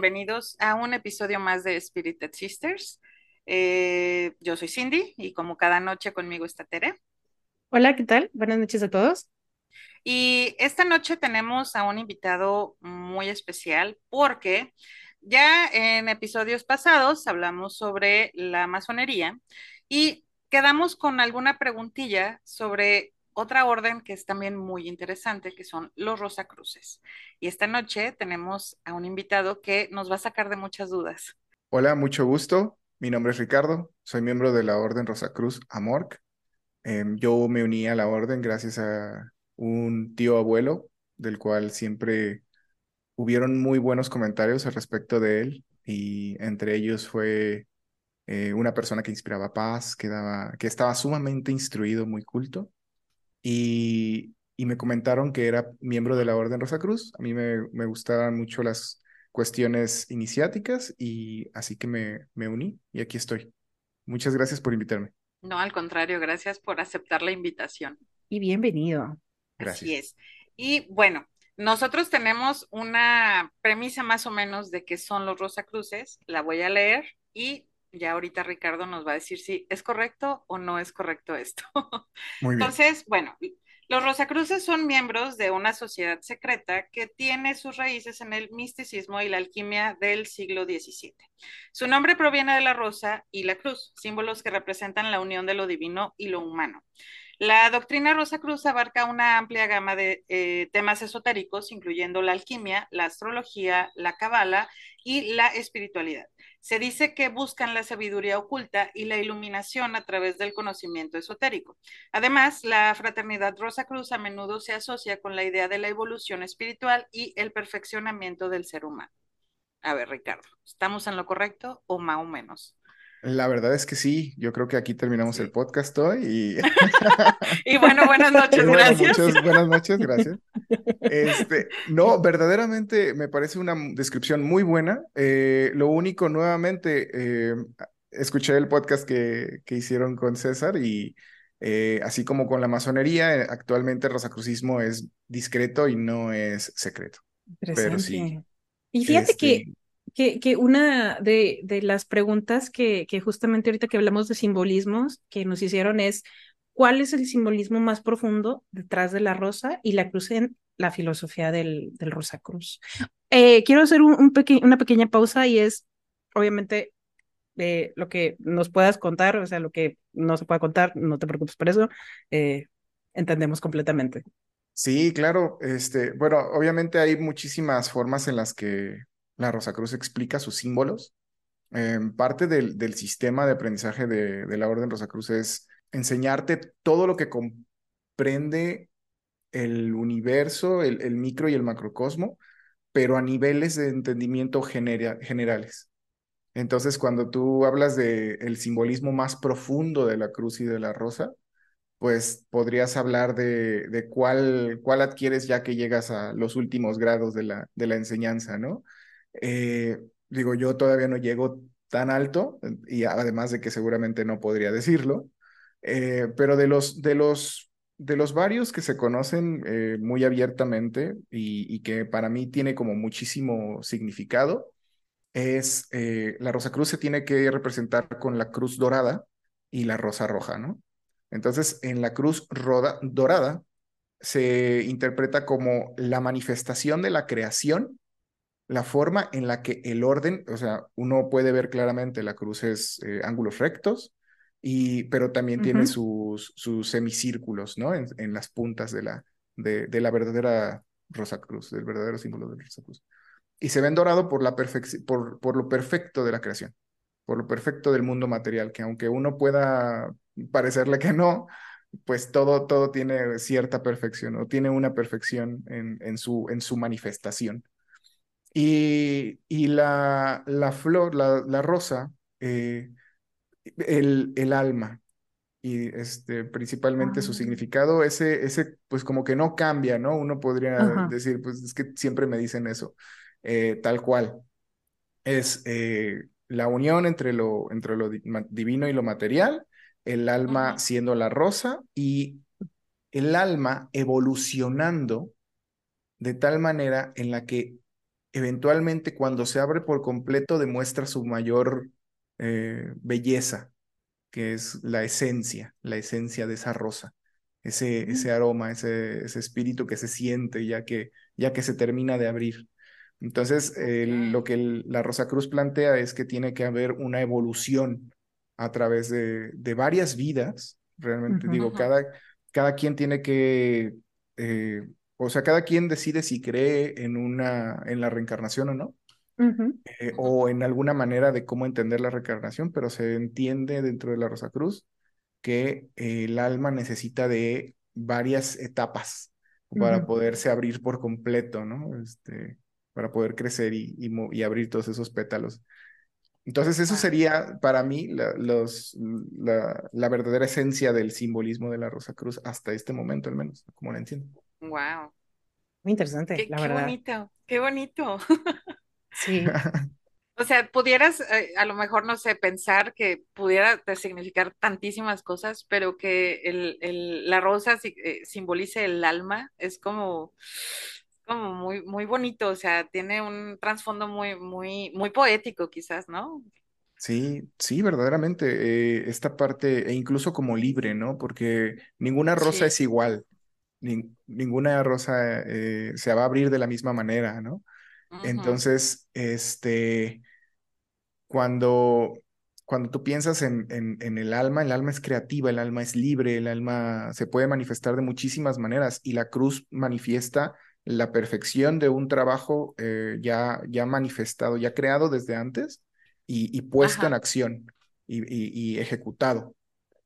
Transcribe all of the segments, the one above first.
bienvenidos a un episodio más de Spirited Sisters. Eh, yo soy Cindy y como cada noche conmigo está Tere. Hola, ¿qué tal? Buenas noches a todos. Y esta noche tenemos a un invitado muy especial porque ya en episodios pasados hablamos sobre la masonería y quedamos con alguna preguntilla sobre otra orden que es también muy interesante, que son los Rosacruces. Y esta noche tenemos a un invitado que nos va a sacar de muchas dudas. Hola, mucho gusto. Mi nombre es Ricardo, soy miembro de la Orden Rosacruz Amorc. Em, yo me uní a la orden gracias a un tío abuelo, del cual siempre hubieron muy buenos comentarios al respecto de él, y entre ellos fue eh, una persona que inspiraba paz, que, daba, que estaba sumamente instruido, muy culto, y, me comentaron que era miembro de la Orden Rosacruz. A mí me, me gustaban mucho las cuestiones iniciáticas y así que me, me uní y aquí estoy. Muchas gracias por invitarme. No, al contrario, gracias por aceptar la invitación. Y bienvenido. Gracias. Así es. Y bueno, nosotros tenemos una premisa más o menos de qué son los Rosacruces. La voy a leer y ya ahorita Ricardo nos va a decir si es correcto o no es correcto esto. Muy bien. Entonces, bueno, los Rosacruces son miembros de una sociedad secreta que tiene sus raíces en el misticismo y la alquimia del siglo XVII. Su nombre proviene de la rosa y la cruz, símbolos que representan la unión de lo divino y lo humano. La doctrina Rosa Cruz abarca una amplia gama de eh, temas esotéricos, incluyendo la alquimia, la astrología, la cabala y la espiritualidad. Se dice que buscan la sabiduría oculta y la iluminación a través del conocimiento esotérico. Además, la fraternidad Rosa Cruz a menudo se asocia con la idea de la evolución espiritual y el perfeccionamiento del ser humano. A ver, Ricardo, ¿estamos en lo correcto o más o menos? La verdad es que sí, yo creo que aquí terminamos el podcast hoy y... y bueno, buenas noches, gracias. Muchas buenas noches, gracias. Este, no, verdaderamente me parece una descripción muy buena. Eh, lo único, nuevamente, eh, escuché el podcast que, que hicieron con César y eh, así como con la masonería, actualmente el rosacrucismo es discreto y no es secreto. Pero sí. Y fíjate que este, que, que una de, de las preguntas que, que justamente ahorita que hablamos de simbolismos que nos hicieron es, ¿cuál es el simbolismo más profundo detrás de la rosa y la cruz en la filosofía del, del Rosa Cruz? Eh, quiero hacer un, un una pequeña pausa y es, obviamente, eh, lo que nos puedas contar, o sea, lo que no se pueda contar, no te preocupes por eso, eh, entendemos completamente. Sí, claro. Este, bueno, obviamente hay muchísimas formas en las que la Rosacruz explica sus símbolos. Em, parte del, del, sistema de aprendizaje de, de, la Orden Rosacruz es enseñarte todo lo que comprende el universo, el, el micro y el macrocosmo, pero a niveles de entendimiento generales. Entonces, cuando tú hablas del el simbolismo más profundo de la cruz y de la rosa, pues podrías hablar de, de cuál, cuál adquieres ya que llegas a los últimos grados de la, de la enseñanza, ¿no? Eh, digo, yo todavía no llego tan alto y además de que seguramente no podría decirlo, eh, pero de los, de, los, de los varios que se conocen eh, muy abiertamente y, que para mí tiene como muchísimo significado, es la Rosa Cruz se tiene que representar con la cruz dorada y la rosa roja, ¿no? Entonces, en la cruz dorada se interpreta como la manifestación de la creación la forma en la que el orden, o sea, uno puede ver claramente la cruz es eh, ángulos rectos, y, pero también tiene sus, sus semicírculos, ¿no? En, en, las puntas de la, de, de la verdadera Rosa Cruz, del verdadero símbolo de Rosa Cruz. Y se ven dorado por, la por, por lo perfecto de la creación, por lo perfecto del mundo material, que aunque uno pueda parecerle que no, pues todo, todo tiene cierta perfección o tiene una perfección en, en, su, en su manifestación. Y, y la, la flor, la, la rosa, eh, el, el alma, y este, principalmente su ah. significado, ese, ese, pues como que no cambia, ¿no? Uno podría decir, pues es que siempre me dicen eso, eh, tal cual. Es eh, la unión entre lo, entre lo divino y lo material, el alma siendo la rosa y el alma evolucionando de tal manera en la que eventualmente cuando se abre por completo demuestra su mayor eh, belleza, que es la esencia, la esencia de esa rosa, ese, ese aroma, ese, ese espíritu que se siente ya que, ya que se termina de abrir. Entonces, lo que la Rosa Cruz plantea es que tiene que haber una evolución a través de, de varias vidas. Realmente digo, cada, cada quien tiene que, eh, o sea, cada quien decide si cree en, una, en la reencarnación o no. Eh, o en alguna manera de cómo entender la reencarnación, pero se entiende dentro de la Rosa Cruz que el alma necesita de varias etapas para poderse abrir por completo, ¿no? Este, para poder crecer y, y, abrir todos esos pétalos. Entonces, eso sería para mí la, los, la, la, verdadera esencia del simbolismo de la Rosa Cruz hasta este momento, al menos, como la entiendo. Wow. Muy interesante, la verdad. Qué bonito, qué bonito. Sí. O sea, pudieras, eh, a lo mejor, no sé, pensar que pudiera significar tantísimas cosas, pero que el, el, la rosa eh, simbolice el alma, es como, como muy, muy bonito, o sea, tiene un trasfondo muy, muy, muy poético quizás, ¿no? Sí, sí, verdaderamente. Eh, esta parte, e incluso como libre, ¿no? Porque ninguna rosa es igual, ninguna rosa se va a abrir de la misma manera, ¿no? Entonces, este, cuando, cuando tú piensas en, en, el alma, el alma es creativa, el alma es libre, el alma se puede manifestar de muchísimas maneras y la cruz manifiesta la perfección de un trabajo eh, ya, ya manifestado, ya creado desde antes y, puesto en acción y, ejecutado.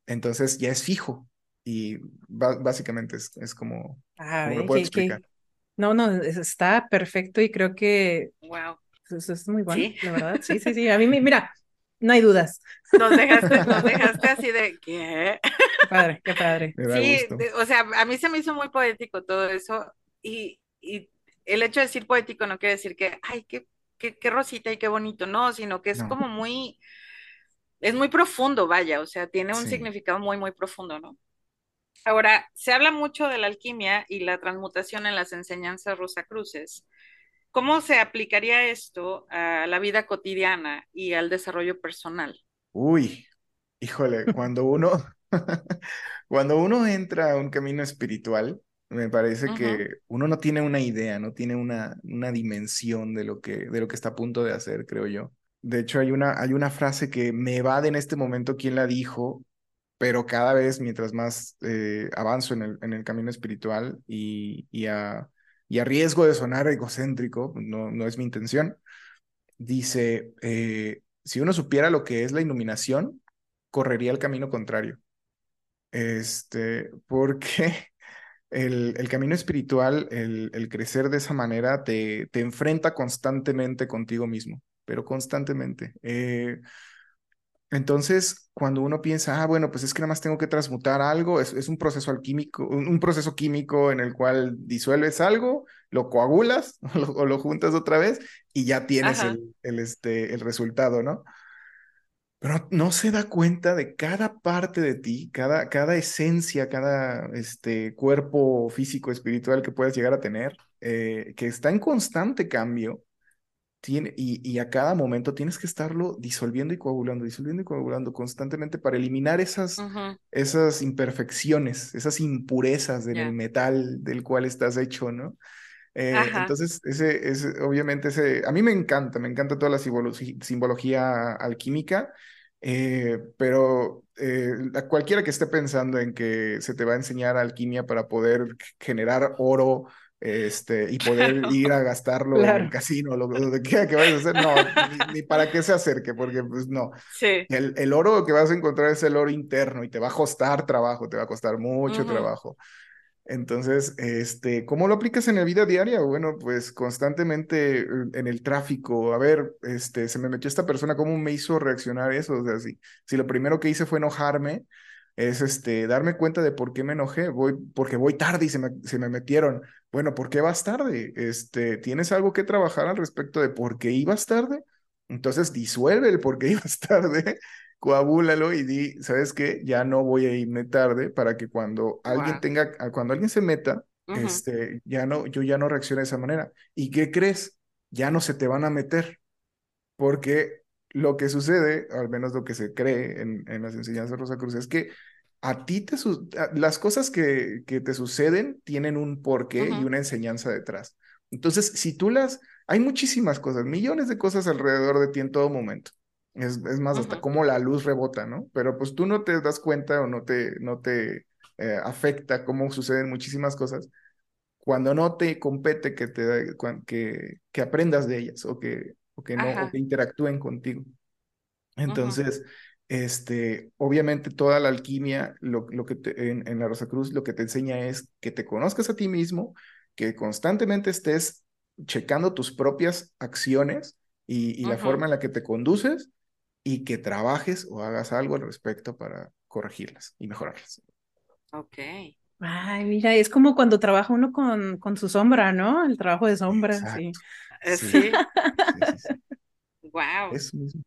Entonces ya es fijo y básicamente es, es como, ah, lo puedo explicar. No, no, está perfecto y creo que wow. eso es muy bueno, la verdad. Sí, sí, sí. A mí, mira, no hay dudas. Nos dejaste, nos dejaste así de ¿qué? Qué padre, qué padre. Sí, o sea, a mí se me hizo muy poético todo eso y, y, el hecho de decir poético no quiere decir que, ay, qué, qué, qué rosita y qué bonito, no, sino que es como muy, es muy profundo, vaya, o sea, tiene un significado muy, muy profundo, ¿no? Ahora, se habla mucho de la alquimia y la transmutación en las enseñanzas rosacruces. ¿Cómo se aplicaría esto a la vida cotidiana y al desarrollo personal? Uy, híjole, cuando uno, cuando uno entra a un camino espiritual, me parece que uno no tiene una idea, no tiene una, una dimensión de lo, que, de lo que está a punto de hacer, creo yo. De hecho, hay una, hay una frase que me evade en este momento quién la dijo, pero cada vez mientras más eh, avanzo en el, en el, camino espiritual y, y, a, y, a, riesgo de sonar egocéntrico, no, no es mi intención, dice, eh, si uno supiera lo que es la iluminación, correría el camino contrario. Este, porque el, el camino espiritual, el, el, crecer de esa manera, te, te enfrenta constantemente contigo mismo, pero constantemente. Eh, entonces, cuando uno piensa, ah, bueno, pues es que nada más tengo que transmutar algo, es, es un proceso alquímico, un, proceso químico en el cual disuelves algo, lo coagulas o lo, juntas otra vez y ya tienes el, el, este, el resultado, ¿no? Pero no se da cuenta de cada parte de ti, cada, cada esencia, cada este, cuerpo físico, espiritual que puedas llegar a tener, eh, que está en constante cambio y, a cada momento tienes que estarlo disolviendo y coagulando, disolviendo y coagulando constantemente para eliminar esas, esas imperfecciones, esas impurezas del metal del cual estás hecho, ¿no? Eh, entonces, ese, ese, obviamente, ese, a mí me encanta, me encanta toda la simbología alquímica, eh, pero eh, cualquiera que esté pensando en que se te va a enseñar alquimia para poder generar oro, este, y poder ir a gastarlo en el casino, lo, que quiera que vayas a hacer, no, ni, para qué se acerque, porque pues no. Sí. El, el, oro que vas a encontrar es el oro interno y te va a costar trabajo, te va a costar mucho trabajo. Entonces, este, ¿cómo lo aplicas en la vida diaria? Bueno, pues constantemente eh, en el tráfico, a ver, este, se me metió esta persona, ¿cómo me hizo reaccionar eso? O sea, si, si lo primero que hice fue enojarme, es este, darme cuenta de por qué me enojé, voy, porque voy tarde y se me, se me metieron. Bueno, ¿por qué vas tarde? Este, ¿Tienes algo que trabajar al respecto de por qué ibas tarde? Entonces disuelve el por qué ibas tarde, coabúlalo y di, ¿sabes qué? Ya no voy a irme tarde para que cuando alguien tenga, cuando alguien se meta, este, ya no, yo ya no reaccione de esa manera. ¿Y qué crees? ya no se te van a meter, porque lo que sucede, al menos lo que se cree en, en las enseñanzas de Rosa Cruz, es que a ti te las cosas que, que, te suceden tienen un porqué y una enseñanza detrás. Entonces, si tú las, hay muchísimas cosas, millones de cosas alrededor de ti en todo momento. Es, es más, hasta cómo la luz rebota, ¿no? Pero pues tú no te das cuenta o no te, no te eh, afecta cómo suceden muchísimas cosas cuando no te compete que, te, que, que aprendas de ellas o que, o que no o que interactúen contigo. Entonces, este, obviamente toda la alquimia, lo, lo que en, en, la Rosa Cruz, lo que te enseña es que te conozcas a ti mismo, que constantemente estés checando tus propias acciones y, y la forma en la que te conduces y que trabajes o hagas algo al respecto para corregirlas y mejorarlas. Ok. Ay, mira, es como cuando trabaja uno con, con su sombra, ¿no? El trabajo de sombra, sí. Eh, sí. sí. Wow. Eso mismo.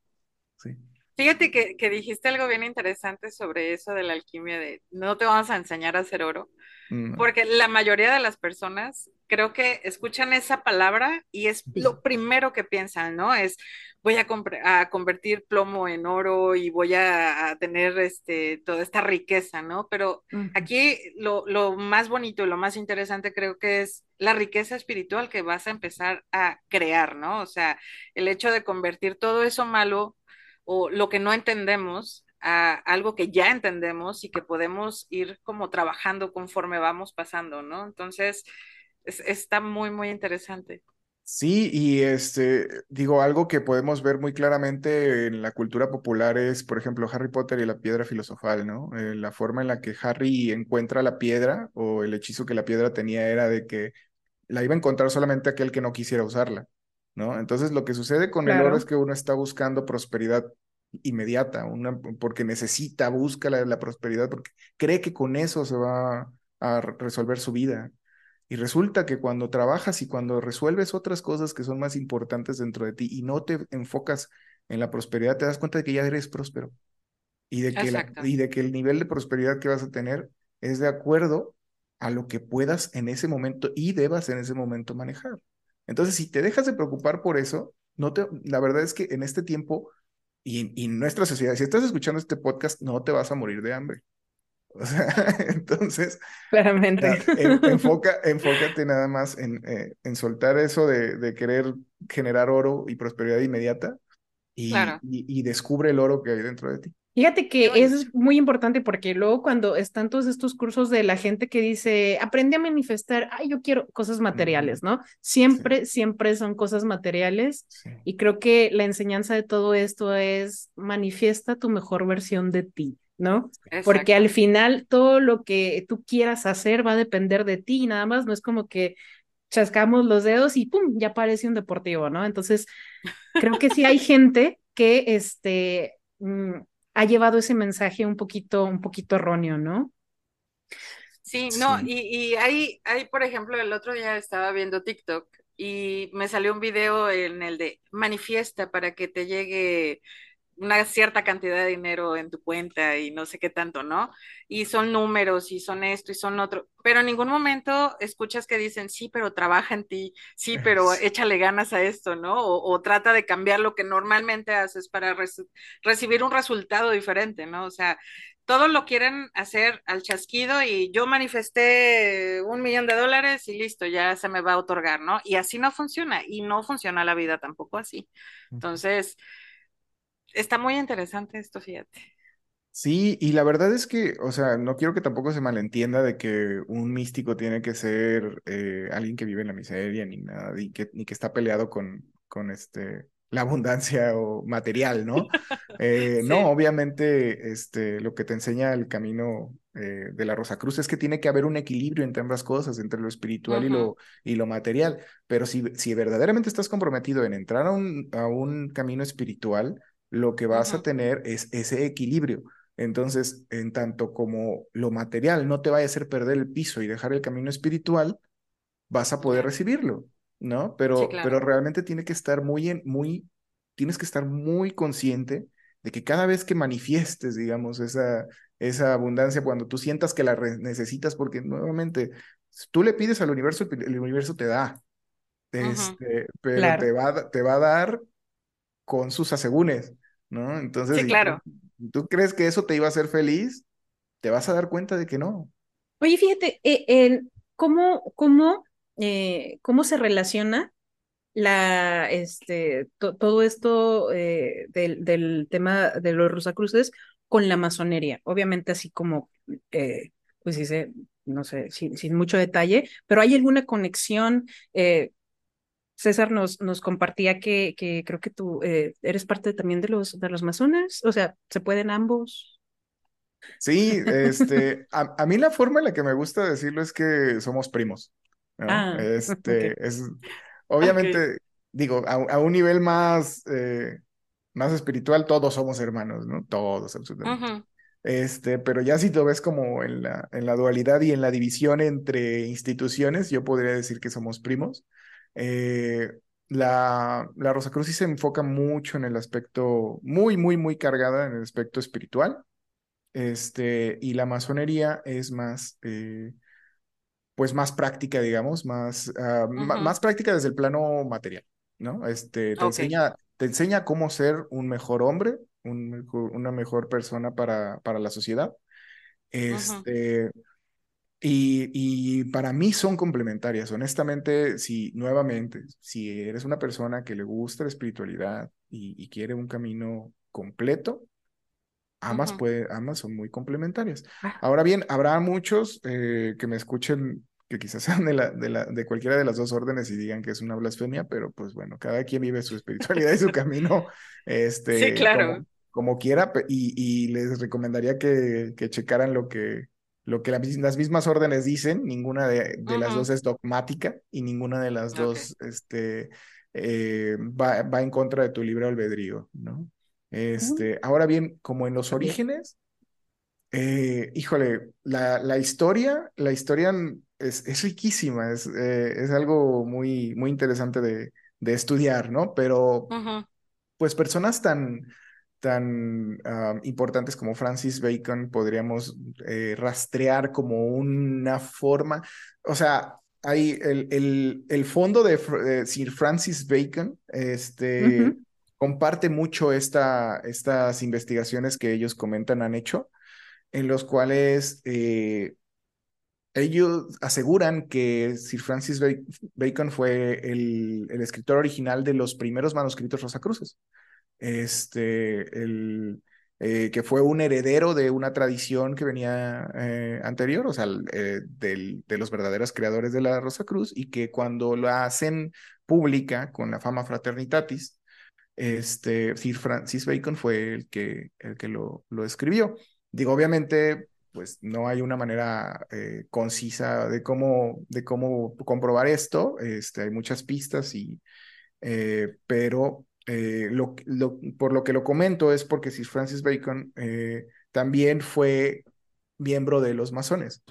Sí. Fíjate que, que, dijiste algo bien interesante sobre eso de la alquimia de no te vamos a enseñar a hacer oro, porque la mayoría de las personas creo que escuchan esa palabra y es lo primero que piensan, ¿no? Es voy a, a convertir plomo en oro y voy a, tener este, toda esta riqueza, ¿no? Pero aquí lo, lo más bonito y lo más interesante creo que es la riqueza espiritual que vas a empezar a crear, ¿no? O sea, el hecho de convertir todo eso malo o lo que no entendemos a algo que ya entendemos y que podemos ir como trabajando conforme vamos pasando, ¿no? Entonces, está muy, muy interesante. Sí, y este, digo, algo que podemos ver muy claramente en la cultura popular es, por ejemplo, Harry Potter y la piedra filosofal, ¿no? Eh, la forma en la que Harry encuentra la piedra o el hechizo que la piedra tenía era de que la iba a encontrar solamente aquel que no quisiera usarla. ¿No? Entonces lo que sucede con el oro es que uno está buscando prosperidad inmediata, una, porque necesita, busca la, prosperidad, porque cree que con eso se va a resolver su vida. Y resulta que cuando trabajas y cuando resuelves otras cosas que son más importantes dentro de ti y no te enfocas en la prosperidad, te das cuenta de que ya eres próspero y de que, y de que el nivel de prosperidad que vas a tener es de acuerdo a lo que puedas en ese momento y debas en ese momento manejar. Entonces, si te dejas de preocupar por eso, no te, la verdad es que en este tiempo y, en nuestra sociedad, si estás escuchando este podcast, no te vas a morir de hambre. O sea, entonces, claramente. enfoca, enfócate nada más en, eh, en soltar eso de, de, querer generar oro y prosperidad inmediata y, y, y, descubre el oro que hay dentro de ti. Fíjate que eso es muy importante porque luego cuando están todos estos cursos de la gente que dice, aprende a manifestar, ay, yo quiero cosas materiales, ¿no? Siempre, siempre son cosas materiales y creo que la enseñanza de todo esto es manifiesta tu mejor versión de ti, ¿no? Porque al final todo lo que tú quieras hacer va a depender de ti, nada más no es como que chascamos los dedos y pum, ya parece un deportivo, ¿no? Entonces, creo que sí hay gente que, este, mm, ha llevado ese mensaje un poquito, un poquito erróneo, ¿no? Sí, no, Y, y hay, hay, por ejemplo, el otro día estaba viendo TikTok y me salió un video en el de manifiesta para que te llegue una cierta cantidad de dinero en tu cuenta y no sé qué tanto, ¿no? Y son números y son esto y son otro, pero en ningún momento escuchas que dicen, sí, pero trabaja en ti, sí, pero échale ganas a esto, ¿no? O, trata de cambiar lo que normalmente haces para recibir un resultado diferente, ¿no? O sea, todo lo quieren hacer al chasquido y yo manifesté un millón de dólares y listo, ya se me va a otorgar, ¿no? Y así no funciona y no funciona la vida tampoco así. Entonces está muy interesante esto, fíjate. Sí, y la verdad es que, o sea, no quiero que tampoco se malentienda de que un místico tiene que ser eh, alguien que vive en la miseria ni nada, ni que, ni que está peleado con, con este, la abundancia o material, ¿no? Eh, no, obviamente, este, lo que te enseña el camino eh, de la Rosa Cruz es que tiene que haber un equilibrio entre ambas cosas, entre lo espiritual y, lo, y lo material. Pero si, si verdaderamente estás comprometido en entrar a un, a un camino espiritual, lo que vas a tener es ese equilibrio. Entonces, en tanto como lo material no te vaya a hacer perder el piso y dejar el camino espiritual, vas a poder recibirlo, ¿no? Pero, pero realmente tiene que estar muy, muy, tienes que estar muy consciente de que cada vez que manifiestes, digamos, esa, esa abundancia, cuando tú sientas que la necesitas, porque nuevamente, tú le pides al universo, el universo te da, este, pero te, va, te va a dar con sus asegúnes, ¿no? Entonces, sí, claro. tú, crees que eso te iba a hacer feliz, te vas a dar cuenta de que no. Oye, fíjate, eh, ¿cómo, cómo, eh, ¿cómo se relaciona la, este, todo esto eh, del, del, tema de los Rosacruces con la masonería. Obviamente así como, eh, pues dice, no sé, sin, sin, mucho detalle, pero ¿hay alguna conexión? Eh, César nos, nos compartía que, que creo que tú eres parte también de los, de los masones, o sea, ¿se pueden ambos? Sí, este, a, a, mí la forma en la que me gusta decirlo es que somos primos. Ah, este, es, Obviamente, digo, a, un nivel más, eh, más espiritual, todos somos hermanos, ¿no? Todos, absolutamente. Este, pero ya si lo ves como en la, en la dualidad y en la división entre instituciones, yo podría decir que somos primos. Eh, la, la Rosa Cruz sí se enfoca mucho en el aspecto, muy, muy, muy cargada en el aspecto espiritual. Este, y la masonería es más, eh, pues más práctica, digamos, más, ah, más práctica desde el plano material, ¿no? Este, te, enseña, te enseña cómo ser un mejor hombre, un, una mejor persona para, para la sociedad. Este, y, y, para mí son complementarias. Honestamente, si nuevamente, si eres una persona que le gusta la espiritualidad y, y quiere un camino completo, Ambas, puede, ambas son muy complementarias. Ah. Ahora bien, habrá muchos eh, que me escuchen que quizás sean de, la, de, la, de cualquiera de las dos órdenes y digan que es una blasfemia, pero pues bueno, cada quien vive su espiritualidad y su camino este, sí, claro. como, quiera y, y, les recomendaría que, que checaran lo que, lo que las mismas órdenes dicen, ninguna de, de las dos es dogmática y ninguna de las dos este, eh, va, va, en contra de tu libre albedrío, ¿no? Este, Ahora bien, como en los orígenes, eh, híjole, la, la, historia, la historia es, es riquísima, es, eh, es, algo muy, muy interesante de, de estudiar, ¿no? Pero, pues personas tan, tan ah, importantes como Francis Bacon podríamos eh, rastrear como una forma, o sea, hay el, el, el fondo de Sir Francis Bacon, este, comparte mucho esta, estas investigaciones que ellos comentan han hecho, en los cuales eh, ellos aseguran que Sir Francis Bacon fue el, el, escritor original de los primeros manuscritos Rosacruces. Este, el, eh, que fue un heredero de una tradición que venía eh, anterior, o sea, eh, del, de los verdaderos creadores de la Rosa Cruz, y que cuando la hacen pública con la fama fraternitatis, este, Sir Francis Bacon fue el que, el que lo, lo escribió. Digo, obviamente, pues no hay una manera eh, concisa de cómo, de cómo comprobar esto. Este, hay muchas pistas, y, pero eh, lo, lo, por lo que lo comento es porque Sir Francis Bacon también fue miembro de los masones.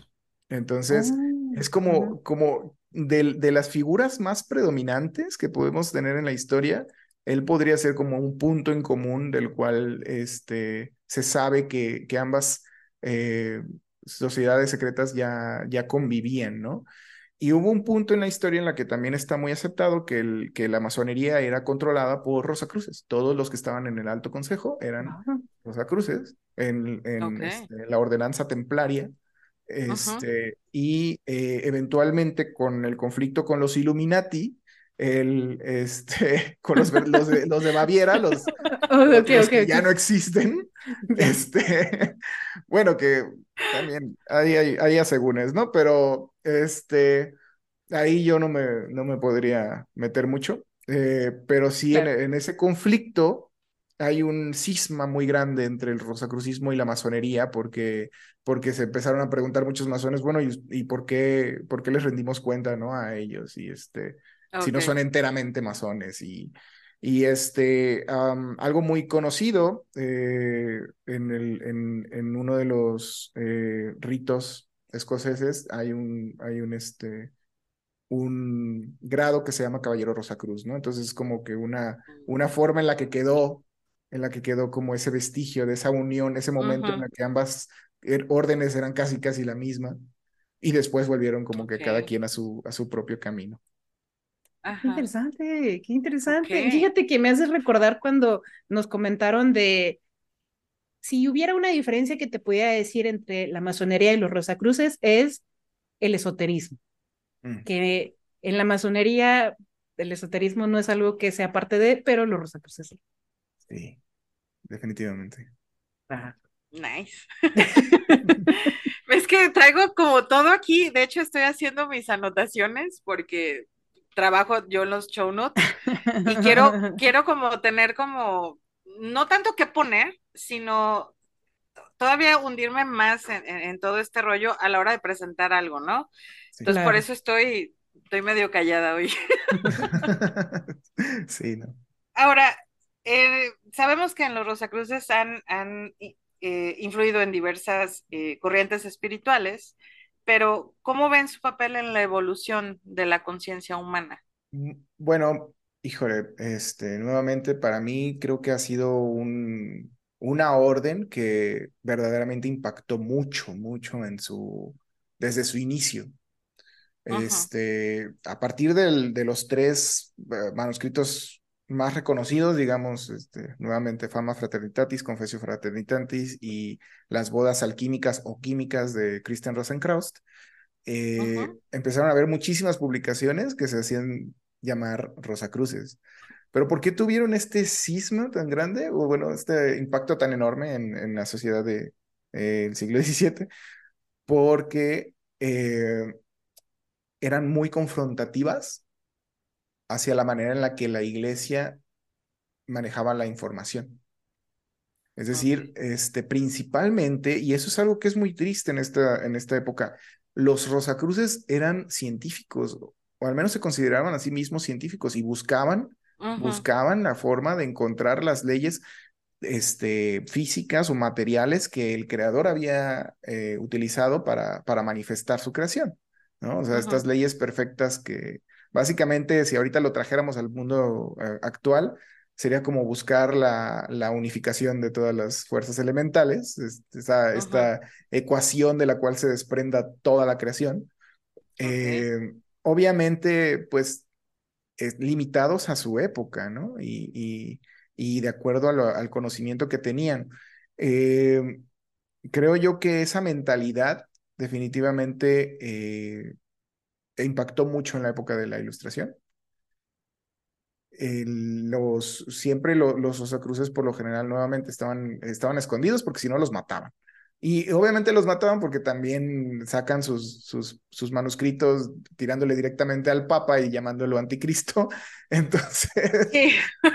Entonces, ah, es como, como de, de, las figuras más predominantes que podemos tener en la historia, él podría ser como un punto en común del cual este, se sabe que, que ambas eh, sociedades secretas ya, ya convivían, ¿no? Y hubo un punto en la historia en la que también está muy aceptado que, el, que la masonería era controlada por Rosacruces. Todos los que estaban en el Alto Consejo eran Rosacruces en, en este, la ordenanza templaria. Este, Y eh, eventualmente con el conflicto con los Illuminati, el, este, con los, los, de, los de Baviera, los, que ya no existen. Este, bueno, que también hay, hay, hay asegúnes, ¿no? Pero este, ahí yo no me, no me podría meter mucho. Eh, pero sí, en, en, ese conflicto hay un cisma muy grande entre el rosacrucismo y la masonería, porque, porque se empezaron a preguntar muchos masones, bueno, ¿y, y por, qué, por qué les rendimos cuenta, ¿no? A ellos. Y este, si no son enteramente masones. Y, y este, algo muy conocido eh, en, el, en, en, uno de los eh, ritos escoceses hay un, hay un, este, un grado que se llama Caballero Rosacruz, ¿no? Entonces es como que una, una forma en la que quedó, en la que quedó como ese vestigio de esa unión, ese momento en el que ambas er, órdenes eran casi, casi la misma, y después volvieron como que cada quien a su, a su propio camino. Qué interesante, qué interesante. Fíjate que me hace recordar cuando nos comentaron de si hubiera una diferencia que te pudiera decir entre la masonería y los rosacruces es el esoterismo. Mm. Que en la masonería el esoterismo no es algo que sea parte de, pero los rosacruces sí. Sí, definitivamente. Ajá. Nice. es que traigo como todo aquí. De hecho, estoy haciendo mis anotaciones porque trabajo yo en los show notes y quiero, quiero como tener como, no tanto que poner, sino todavía hundirme más en, todo este rollo a la hora de presentar algo, ¿no? Entonces por eso estoy, estoy medio callada hoy. sí, ¿no? Ahora, eh, sabemos que en los Rosacruces han, han eh, influido en diversas eh, corrientes espirituales, pero ¿cómo ven su papel en la evolución de la conciencia humana? Mm, bueno, híjole, este, nuevamente para mí creo que ha sido un, una orden que verdaderamente impactó mucho, mucho en su, desde su inicio. Este, a partir del, de los tres eh, manuscritos más reconocidos, digamos, este, nuevamente Fama Fraternitatis, Confessio Fraternitatis y las bodas alquímicas o químicas de Christian Rosenkraus, eh, empezaron a haber muchísimas publicaciones que se hacían llamar Rosacruces. Pero ¿por qué tuvieron este cisma tan grande o bueno, este impacto tan enorme en, en la sociedad del de, eh, siglo XVII? Porque eh, eran muy confrontativas hacia la manera en la que la iglesia manejaba la información. Es decir, este, principalmente, y eso es algo que es muy triste en esta, en esta época, los Rosacruces eran científicos, o al menos se consideraban a sí mismos científicos, y buscaban, buscaban la forma de encontrar las leyes este, físicas o materiales que el creador había eh, utilizado para, para manifestar su creación. ¿no? O sea, estas leyes perfectas que, Básicamente, si ahorita lo trajéramos al mundo eh, actual, sería como buscar la, la, unificación de todas las fuerzas elementales, esta ecuación de la cual se desprenda toda la creación. Eh, obviamente, pues, limitados a su época, ¿no? Y, y, de acuerdo al conocimiento que tenían. Eh, creo yo que esa mentalidad definitivamente impactó mucho en la época de la ilustración. los, siempre los osacruces por lo general nuevamente estaban, estaban escondidos porque si no los mataban. Y obviamente los mataban porque también sacan sus, sus, sus manuscritos tirándole directamente al Papa y llamándolo anticristo. Entonces,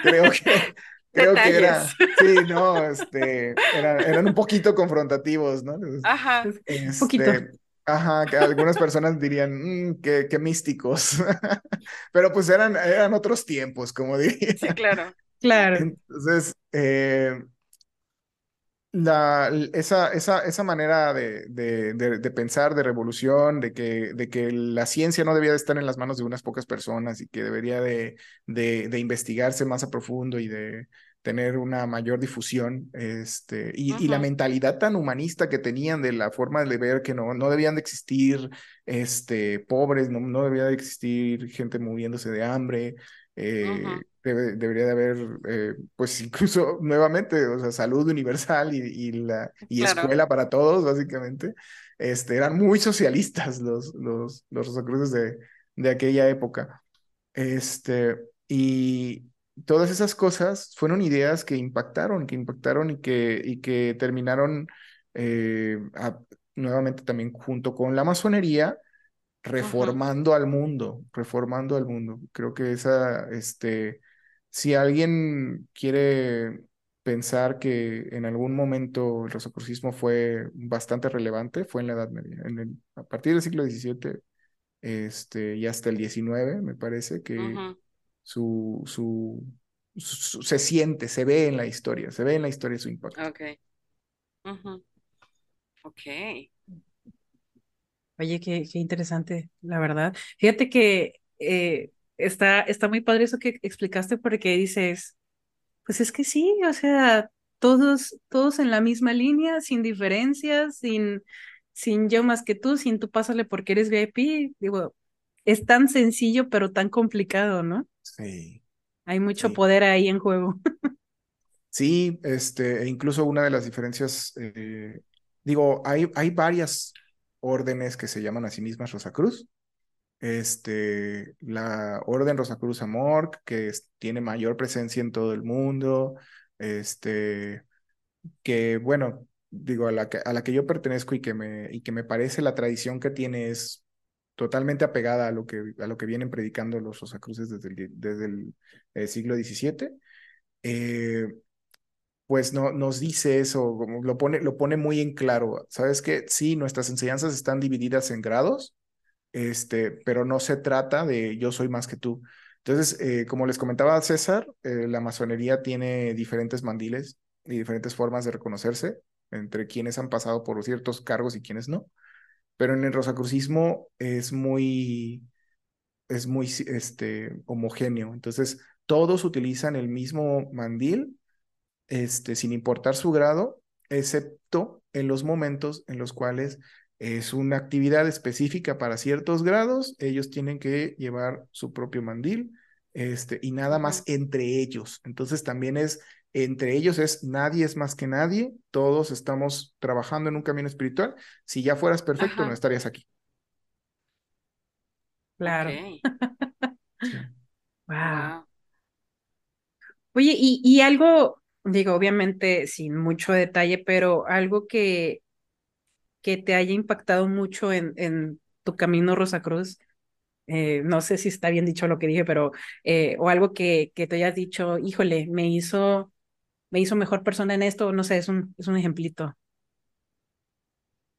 creo que, creo que era, sí, no, este, eran, un poquito confrontativos, ¿no? Ajá, un poquito. Ajá, que algunas personas dirían, mm, qué, místicos. Pero pues eran, eran otros tiempos, como diría. Sí, claro. Claro. Entonces, eh, la, esa, esa, esa manera de, de, de, pensar, de revolución, de que, de que la ciencia no debía de estar en las manos de unas pocas personas y que debería de, de investigarse más a profundo y de, tener una mayor difusión, este, y, la mentalidad tan humanista que tenían de la forma de ver que no, no debían de existir este, pobres, no, no debía de existir gente muriéndose de hambre, eh, debería de haber, eh, pues incluso nuevamente, o sea, salud universal y, y la, y escuela para todos, básicamente, este, eran muy socialistas los, los, los Rosacruces de, de aquella época. Este, y, todas esas cosas fueron ideas que impactaron, que impactaron y que, y que terminaron eh, nuevamente también junto con la masonería, reformando al mundo, reformando al mundo. Creo que esa, este, si alguien quiere pensar que en algún momento el rosacrucismo fue bastante relevante, fue en la Edad Media. En el, a partir del siglo XVII este, y hasta el XIX, me parece que su, su, se siente, se ve en la historia, se ve en la historia su impacto. Ok. Ok. Oye, qué, qué, interesante, la verdad. Fíjate que eh, está, está muy padre eso que explicaste porque dices, pues es que sí, o sea, todos, todos en la misma línea, sin diferencias, sin, sin yo más que tú, sin tú pásale porque eres VIP. Digo, es tan sencillo pero tan complicado, ¿no? Sí. Hay mucho Sí. poder ahí en juego. Sí, este, e incluso una de las diferencias, eh, digo, hay, hay varias órdenes que se llaman a sí mismas Rosacruz. Este, la Orden Rosacruz Amor, que es- tiene mayor presencia en todo el mundo, este, que bueno, digo, a la que, a la que yo pertenezco y que me, y que me parece la tradición que tiene es totalmente apegada a lo que, a lo que vienen predicando los Rosacruces desde el, desde el eh, siglo XVII. Eh, pues no, nos dice eso, lo pone, lo pone muy en claro. ¿Sabes qué? Sí, nuestras enseñanzas están divididas en grados, este, pero no se trata de yo soy más que tú. Entonces, eh, como les comentaba César, eh, la masonería tiene diferentes mandiles y diferentes formas de reconocerse entre quienes han pasado por ciertos cargos y quienes no. Pero en el rosacrucismo es muy, es muy este, homogéneo. Entonces, todos utilizan el mismo mandil este, sin importar su grado, excepto en los momentos en los cuales es una actividad específica para ciertos grados, ellos tienen que llevar su propio mandil, este, y nada más entre ellos. Entonces también es, entre ellos es, nadie es más que nadie, todos estamos trabajando en un camino espiritual. Si ya fueras perfecto, Ajá. no estarías aquí. Claro. Sí. Wow. Oye, y, y algo, digo, obviamente sin mucho detalle, pero algo que, que te haya impactado mucho en, en tu camino Rosacruz, eh, no sé si está bien dicho lo que dije, pero, eh, o algo que, que te hayas dicho, híjole, me hizo, me hizo mejor persona en esto, no sé, es un, es un ejemplito.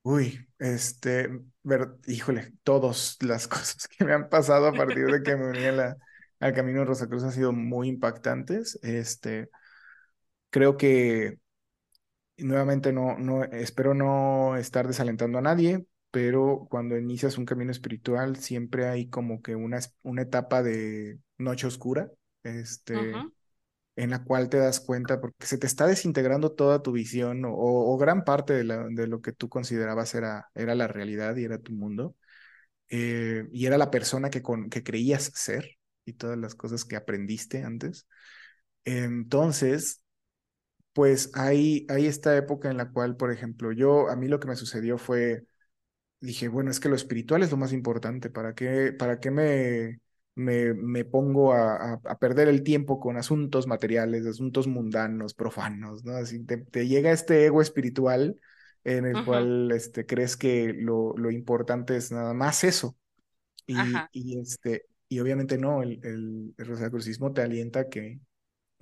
Uy, este, ver, híjole, todas las cosas que me han pasado a partir de que me uní a la, al Camino de Rosacruz han sido muy impactantes. Este, creo que nuevamente no, no, espero no estar desalentando a nadie, pero cuando inicias un camino espiritual siempre hay como que una, una etapa de noche oscura, este. En la cual te das cuenta porque se te está desintegrando toda tu visión o, gran parte de, la, de, lo que tú considerabas era, era la realidad y era tu mundo. Eh, y era la persona que, con, que creías ser y todas las cosas que aprendiste antes. Entonces, pues hay, hay esta época en la cual, por ejemplo, yo, a mí lo que me sucedió fue, dije, bueno, es que lo espiritual es lo más importante, ¿para qué, para qué me, me, me pongo a, a, perder el tiempo con asuntos materiales, asuntos mundanos, profanos, ¿no? Así te, te llega este ego espiritual en el uh -huh. cual este, crees que lo, lo, importante es nada más eso. Y, y, este, y obviamente no, el, el, el rosacrucismo te alienta que,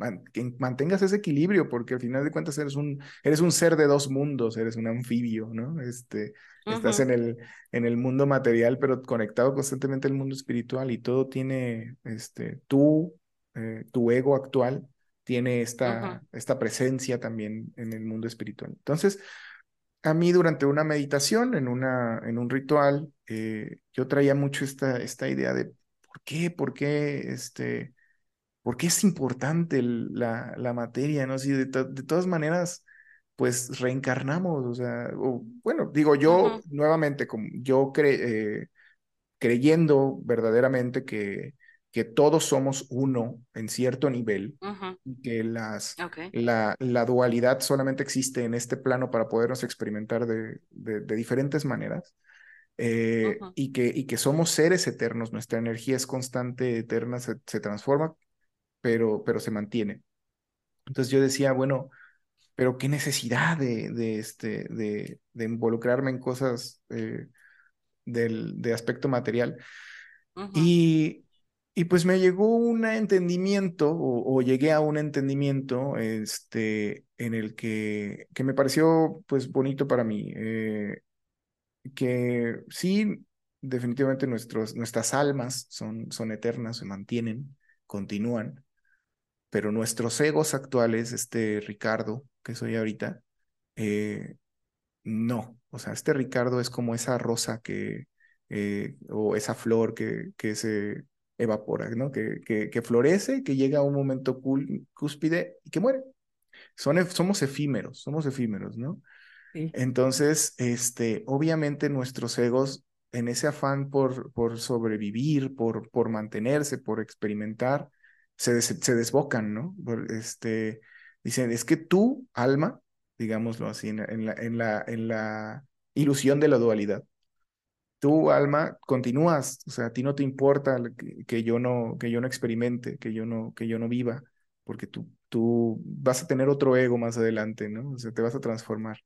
man, que, mantengas ese equilibrio, porque al final de cuentas eres un, eres un ser de dos mundos, eres un anfibio, ¿no? Este, uh -huh. Estás en el, en el mundo material, pero conectado constantemente al mundo espiritual y todo tiene, este, tú, eh, tu ego actual tiene esta, uh -huh. esta presencia también en el mundo espiritual. Entonces, a mí durante una meditación, en, una, en un ritual, eh, yo traía mucho esta, esta idea de por qué, por qué, este, por qué es importante el, la, la, materia, ¿no? Si de, to de, todas maneras, pues reencarnamos, o sea, o, bueno, digo yo uh -huh. nuevamente, como yo cre eh, creyendo verdaderamente que, que todos somos uno en cierto nivel, uh -huh. que las, okay. la, la, dualidad solamente existe en este plano para podernos experimentar de, de, de diferentes maneras. Eh, uh -huh. y, que, y que somos seres eternos, nuestra energía es constante, eterna, se, se transforma, pero, pero se mantiene. Entonces yo decía, bueno, pero qué necesidad de, de, este, de, de involucrarme en cosas eh, del, de aspecto material. Uh -huh. y, y pues me llegó un entendimiento, o, o, llegué a un entendimiento este, en el que, que me pareció pues bonito para mí, eh, que sí, definitivamente nuestros, nuestras almas son, son eternas, se mantienen, continúan, pero nuestros egos actuales, este Ricardo, que soy ahorita, eh, no, o sea, este Ricardo es como esa rosa que, eh, o esa flor que, que se evapora, ¿no? Que, que, que, florece, que llega a un momento cúspide y que muere. Son, somos efímeros, somos efímeros, ¿no? Sí. Entonces, este, obviamente nuestros egos en ese afán por, por sobrevivir, por, por mantenerse, por experimentar, se, se desbocan, ¿no? Este, dicen, es que tu alma, digámoslo así, en, la, en, la, en la ilusión de la dualidad, tu alma continúas, o sea, a ti no te importa que, yo no que yo no experimente, que yo no que yo no viva, porque tú tú vas a tener otro ego más adelante, ¿no? O sea, te vas a transformar.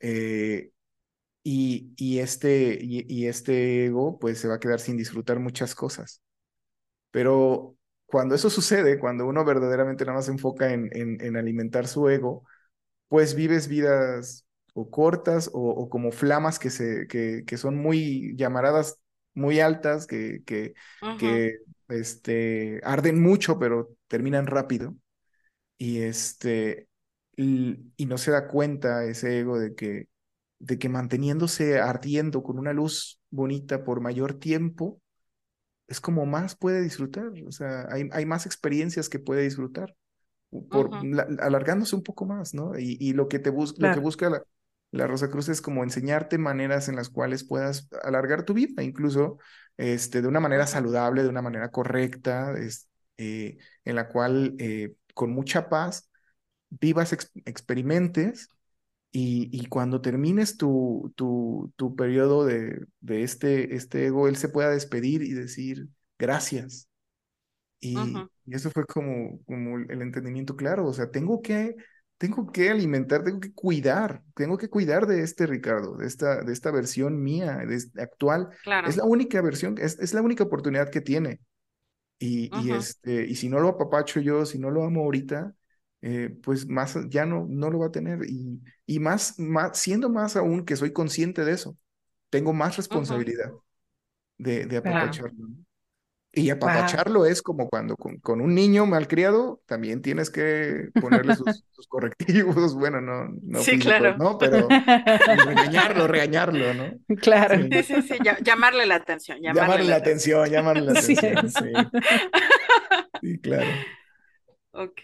Eh, y, y, este, y, este ego pues se va a quedar sin disfrutar muchas cosas. Pero cuando eso sucede, cuando uno verdaderamente nada más se enfoca en, en, en alimentar su ego, pues vives vidas o cortas o, como flamas que, se, que, que, son muy llamaradas, muy altas, que, que, que este, arden mucho, pero terminan rápido. Y, este, y, no se da cuenta ese ego de que, de que manteniéndose ardiendo con una luz bonita por mayor tiempo, es como más puede disfrutar, o sea, hay, hay más experiencias que puede disfrutar, por, alargándose un poco más, ¿no? Y, y lo que te busca, lo que busca la, la Rosa Cruz es como enseñarte maneras en las cuales puedas alargar tu vida, incluso este, de una manera saludable, de una manera correcta, eh, en la cual eh, con mucha paz vivas, experimentes y, cuando termines tu, tu, tu periodo de, de este, este ego, él se pueda despedir y decir gracias. Y, y eso fue como, como el entendimiento claro, o sea, tengo que tengo que alimentar, tengo que cuidar, tengo que cuidar de este Ricardo, de esta, de esta versión mía, de actual. Es la única versión, es, es la única oportunidad que tiene. Y, y, este, y si no lo apapacho yo, si no lo amo ahorita, eh, pues más ya no, no lo va a tener. Y, y más, más, siendo más aún que soy consciente de eso, tengo más responsabilidad de, de apapacharlo. Y apapacharlo es como cuando con, un niño malcriado también tienes que ponerle sus, correctivos, bueno, no, no, sí, claro. ¿no? Pero regañarlo, regañarlo, ¿no? Claro. Sí, sí, sí, llamarle la atención. Llamarle, la, atención, llamarle la atención, sí. Sí, claro. Ok.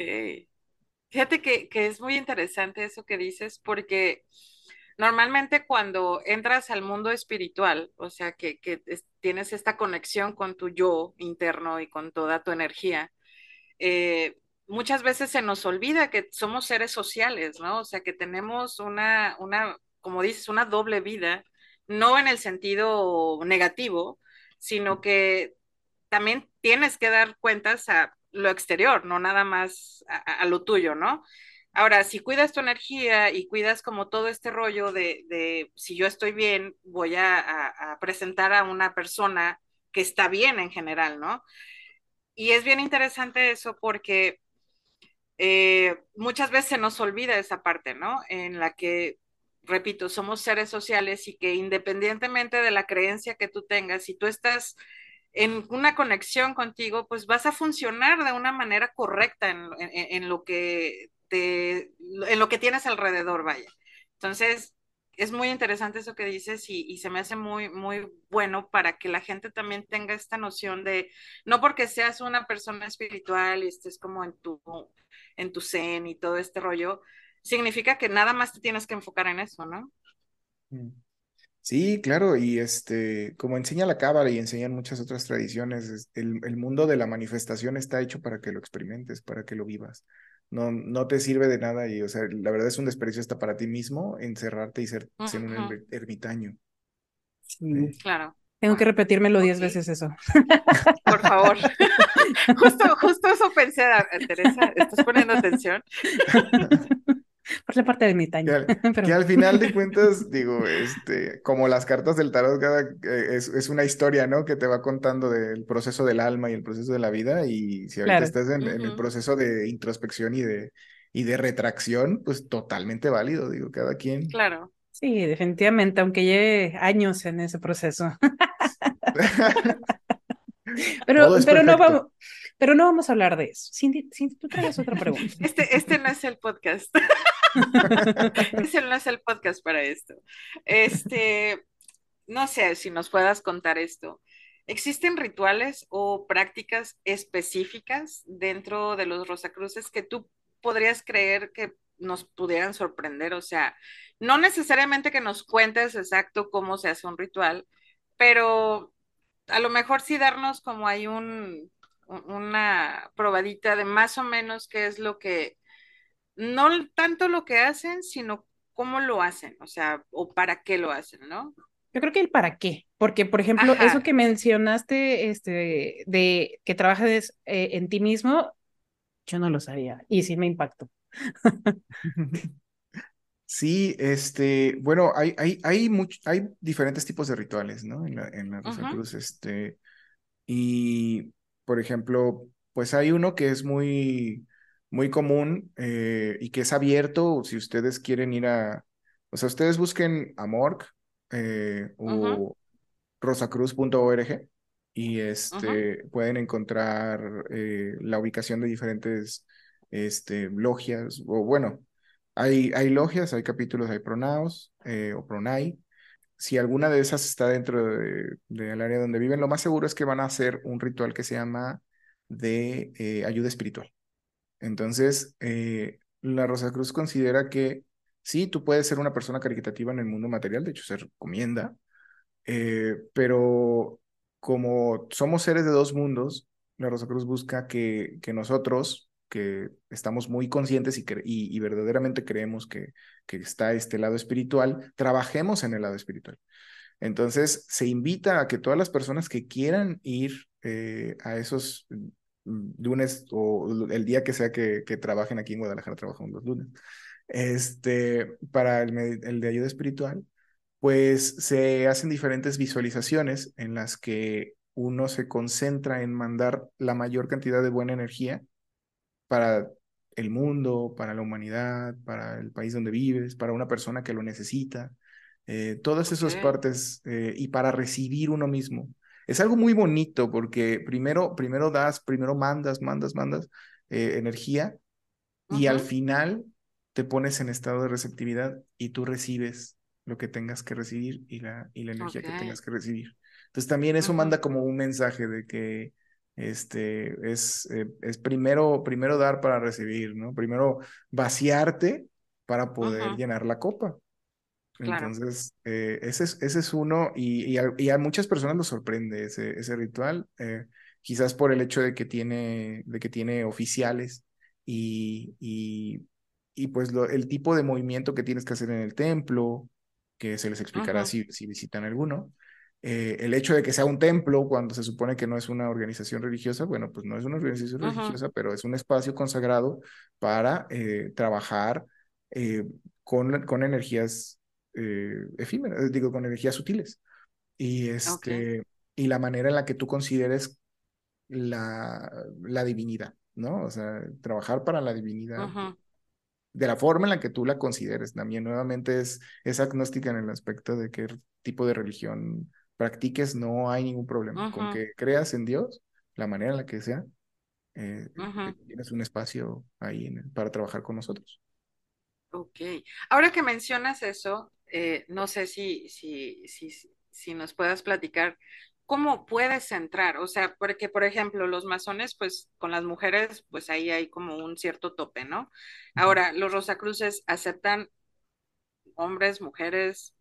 Fíjate que, que es muy interesante eso que dices porque Normalmente cuando entras al mundo espiritual, o sea, que, tienes esta conexión con tu yo interno y con toda tu energía, eh, muchas veces se nos olvida que somos seres sociales, ¿no? O sea, que tenemos una, una, como dices, una doble vida, no en el sentido negativo, sino que también tienes que dar cuentas a lo exterior, no nada más a lo tuyo, ¿no? Ahora, si cuidas tu energía y cuidas como todo este rollo de, si yo estoy bien, voy a, presentar a una persona que está bien en general, ¿no? Y es bien interesante eso porque eh, muchas veces se nos olvida esa parte, ¿no? En la que, repito, somos seres sociales y que independientemente de la creencia que tú tengas, si tú estás en una conexión contigo, pues vas a funcionar de una manera correcta en lo que en lo que tienes alrededor, vaya. Entonces, es muy interesante eso que dices y, se me hace muy, muy bueno para que la gente también tenga esta noción de, no porque seas una persona espiritual y estés como en tu, en tu zen y todo este rollo, significa que nada más te tienes que enfocar en eso, ¿no? Mm. Sí, claro, y este, como enseña la cábala y enseñan muchas otras tradiciones, el, el mundo de la manifestación está hecho para que lo experimentes, para que lo vivas no, no te sirve de nada y, o sea, la verdad es un desprecio hasta para ti mismo encerrarte y ser, un ermitaño. Sí. Claro. Tengo que repetírmelo diez veces eso. Por favor. justo, justo eso pensé, Teresa, ¿estás poniendo atención? por la parte de mi taño. Que, al final de cuentas, digo, este, como las cartas del tarot, cada, eh, es, es, una historia, ¿no? Que te va contando del proceso del alma y el proceso de la vida. Y si ahorita estás en, el proceso de introspección y de, y de retracción, pues totalmente válido, digo, cada quien. Claro. Sí, definitivamente, aunque lleve años en ese proceso. pero, pero no vamos, pero no vamos a hablar de eso. Cindy, tú traes otra pregunta. Este, este no es el podcast. Ese no es el podcast para esto. Este, no sé si nos puedas contar esto. ¿Existen rituales o prácticas específicas dentro de los Rosacruces que tú podrías creer que nos pudieran sorprender? O sea, no necesariamente que nos cuentes exacto cómo se hace un ritual, pero a lo mejor sí darnos como hay un, una probadita de más o menos qué es lo que, no tanto lo que hacen, sino cómo lo hacen, o sea, o para qué lo hacen, ¿no? Yo creo que el para qué, porque por ejemplo, eso que mencionaste, este, de que trabajas eh, en ti mismo, yo no lo sabía y sí me impactó. Sí, este, bueno, hay, hay, hay, hay diferentes tipos de rituales, ¿no? En la, en la Rosa Cruz, este, y, por ejemplo, pues hay uno que es muy, muy común eh, y que es abierto, si ustedes quieren ir a, o sea, ustedes busquen Amorg eh, o rosacruz.org y este, pueden encontrar eh, la ubicación de diferentes este, logias, o bueno, hay, hay logias, hay capítulos, hay pronaos eh, o pronai. Si alguna de esas está dentro del de, área donde viven, lo más seguro es que van a hacer un ritual que se llama de ayuda espiritual. Entonces, eh, la Rosa Cruz considera que sí, tú puedes ser una persona caritativa en el mundo material, de hecho se recomienda, pero como somos seres de dos mundos, la Rosa Cruz busca que, que nosotros que estamos muy conscientes y, y, verdaderamente creemos que, que está este lado espiritual, trabajemos en el lado espiritual. Entonces, se invita a que todas las personas que quieran ir eh, a esos lunes o el día que sea que, que trabajen aquí en Guadalajara, trabajan los lunes, este, para el, el de ayuda espiritual, pues se hacen diferentes visualizaciones en las que uno se concentra en mandar la mayor cantidad de buena energía para el mundo, para la humanidad, para el país donde vives, para una persona que lo necesita, eh, todas esas partes eh, y para recibir uno mismo. Es algo muy bonito porque primero, primero das, primero mandas, mandas, mandas eh, energía y al final te pones en estado de receptividad y tú recibes lo que tengas que recibir y la, y la energía que tengas que recibir. Entonces también eso manda como un mensaje de que este, es, eh, es primero, primero dar para recibir, ¿no? Primero vaciarte para poder llenar la copa. Entonces, eh, ese, es, ese es uno y, y, a, muchas personas lo sorprende ese, ese ritual, eh, quizás por el hecho de que tiene, de que tiene oficiales y, y, y pues lo, el tipo de movimiento que tienes que hacer en el templo, que se les explicará si, si visitan alguno. Eh, el hecho de que sea un templo cuando se supone que no es una organización religiosa, bueno, pues no es una organización religiosa, pero es un espacio consagrado para eh, trabajar con, con energías efímeras, digo, con energías sutiles. Y, este, y la manera en la que tú consideres la, la divinidad, ¿no? O sea, trabajar para la divinidad. De la forma en la que tú la consideres. También nuevamente es, es agnóstica en el aspecto de qué tipo de religión practiques, no hay ningún problema. Con que creas en Dios, la manera en la que sea, eh, eh, tienes un espacio ahí para trabajar con nosotros. Ok. Ahora que mencionas eso, eh, no sé si, si, si, si nos puedas platicar cómo puedes entrar, o sea, porque por ejemplo los masones, pues con las mujeres, pues ahí hay como un cierto tope, ¿no? Ahora, los Rosacruces aceptan hombres, mujeres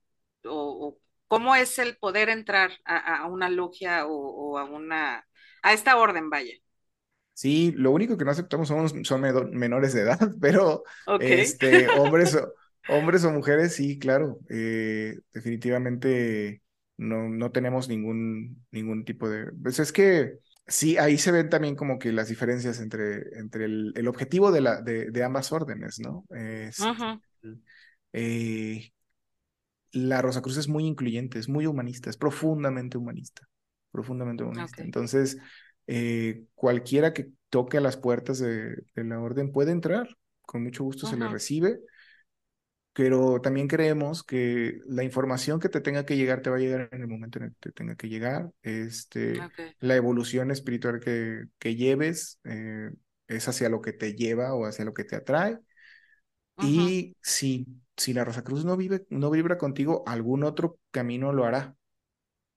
o, ¿Cómo es el poder entrar a, una logia o, a una, a esta orden, vaya? Sí, lo único que no aceptamos son, son menores de edad, pero este, hombres, hombres o mujeres, sí, claro, eh, definitivamente no, no tenemos ningún, ningún tipo de... Pues es que sí, ahí se ven también como que las diferencias entre, entre el, objetivo de, la, de, ambas órdenes, ¿no? Es, eh, la Rosacruz es muy incluyente, es muy humanista, es profundamente humanista, profundamente humanista. Entonces, eh, cualquiera que toque a las puertas de, la orden puede entrar, con mucho gusto se le recibe, pero también creemos que la información que te tenga que llegar te va a llegar en el momento en el que te tenga que llegar. Este, La evolución espiritual que, que lleves eh, es hacia lo que te lleva o hacia lo que te atrae. Y si si la Rosacruz no vive, no vibra contigo, algún otro camino lo hará.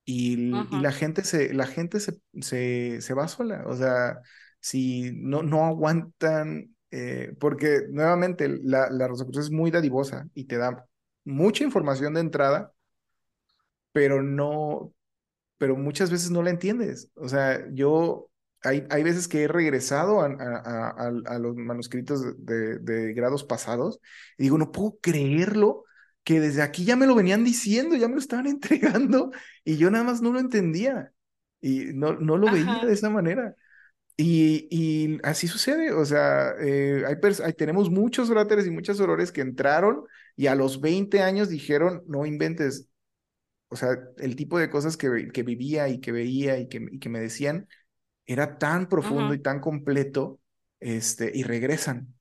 Y, y la gente, se, la gente se, se, se, va sola. O sea, si no, no aguantan, eh, porque nuevamente la, la Rosacruz es muy dadivosa y te da mucha información de entrada, pero no, pero muchas veces no la entiendes. O sea, yo, hay, hay veces que he regresado a, a, a, los manuscritos de, de, grados pasados y digo, no puedo creerlo que desde aquí ya me lo venían diciendo, ya me lo estaban entregando y yo nada más no lo entendía y no, no lo veía de esa manera. Y, y, así sucede, o sea, eh, hay, tenemos muchos fráteres y muchas sorores que entraron y a los 20 años dijeron, no inventes, o sea, el tipo de cosas que, que vivía y que veía y que, y que me decían era tan profundo y tan completo, este, y regresan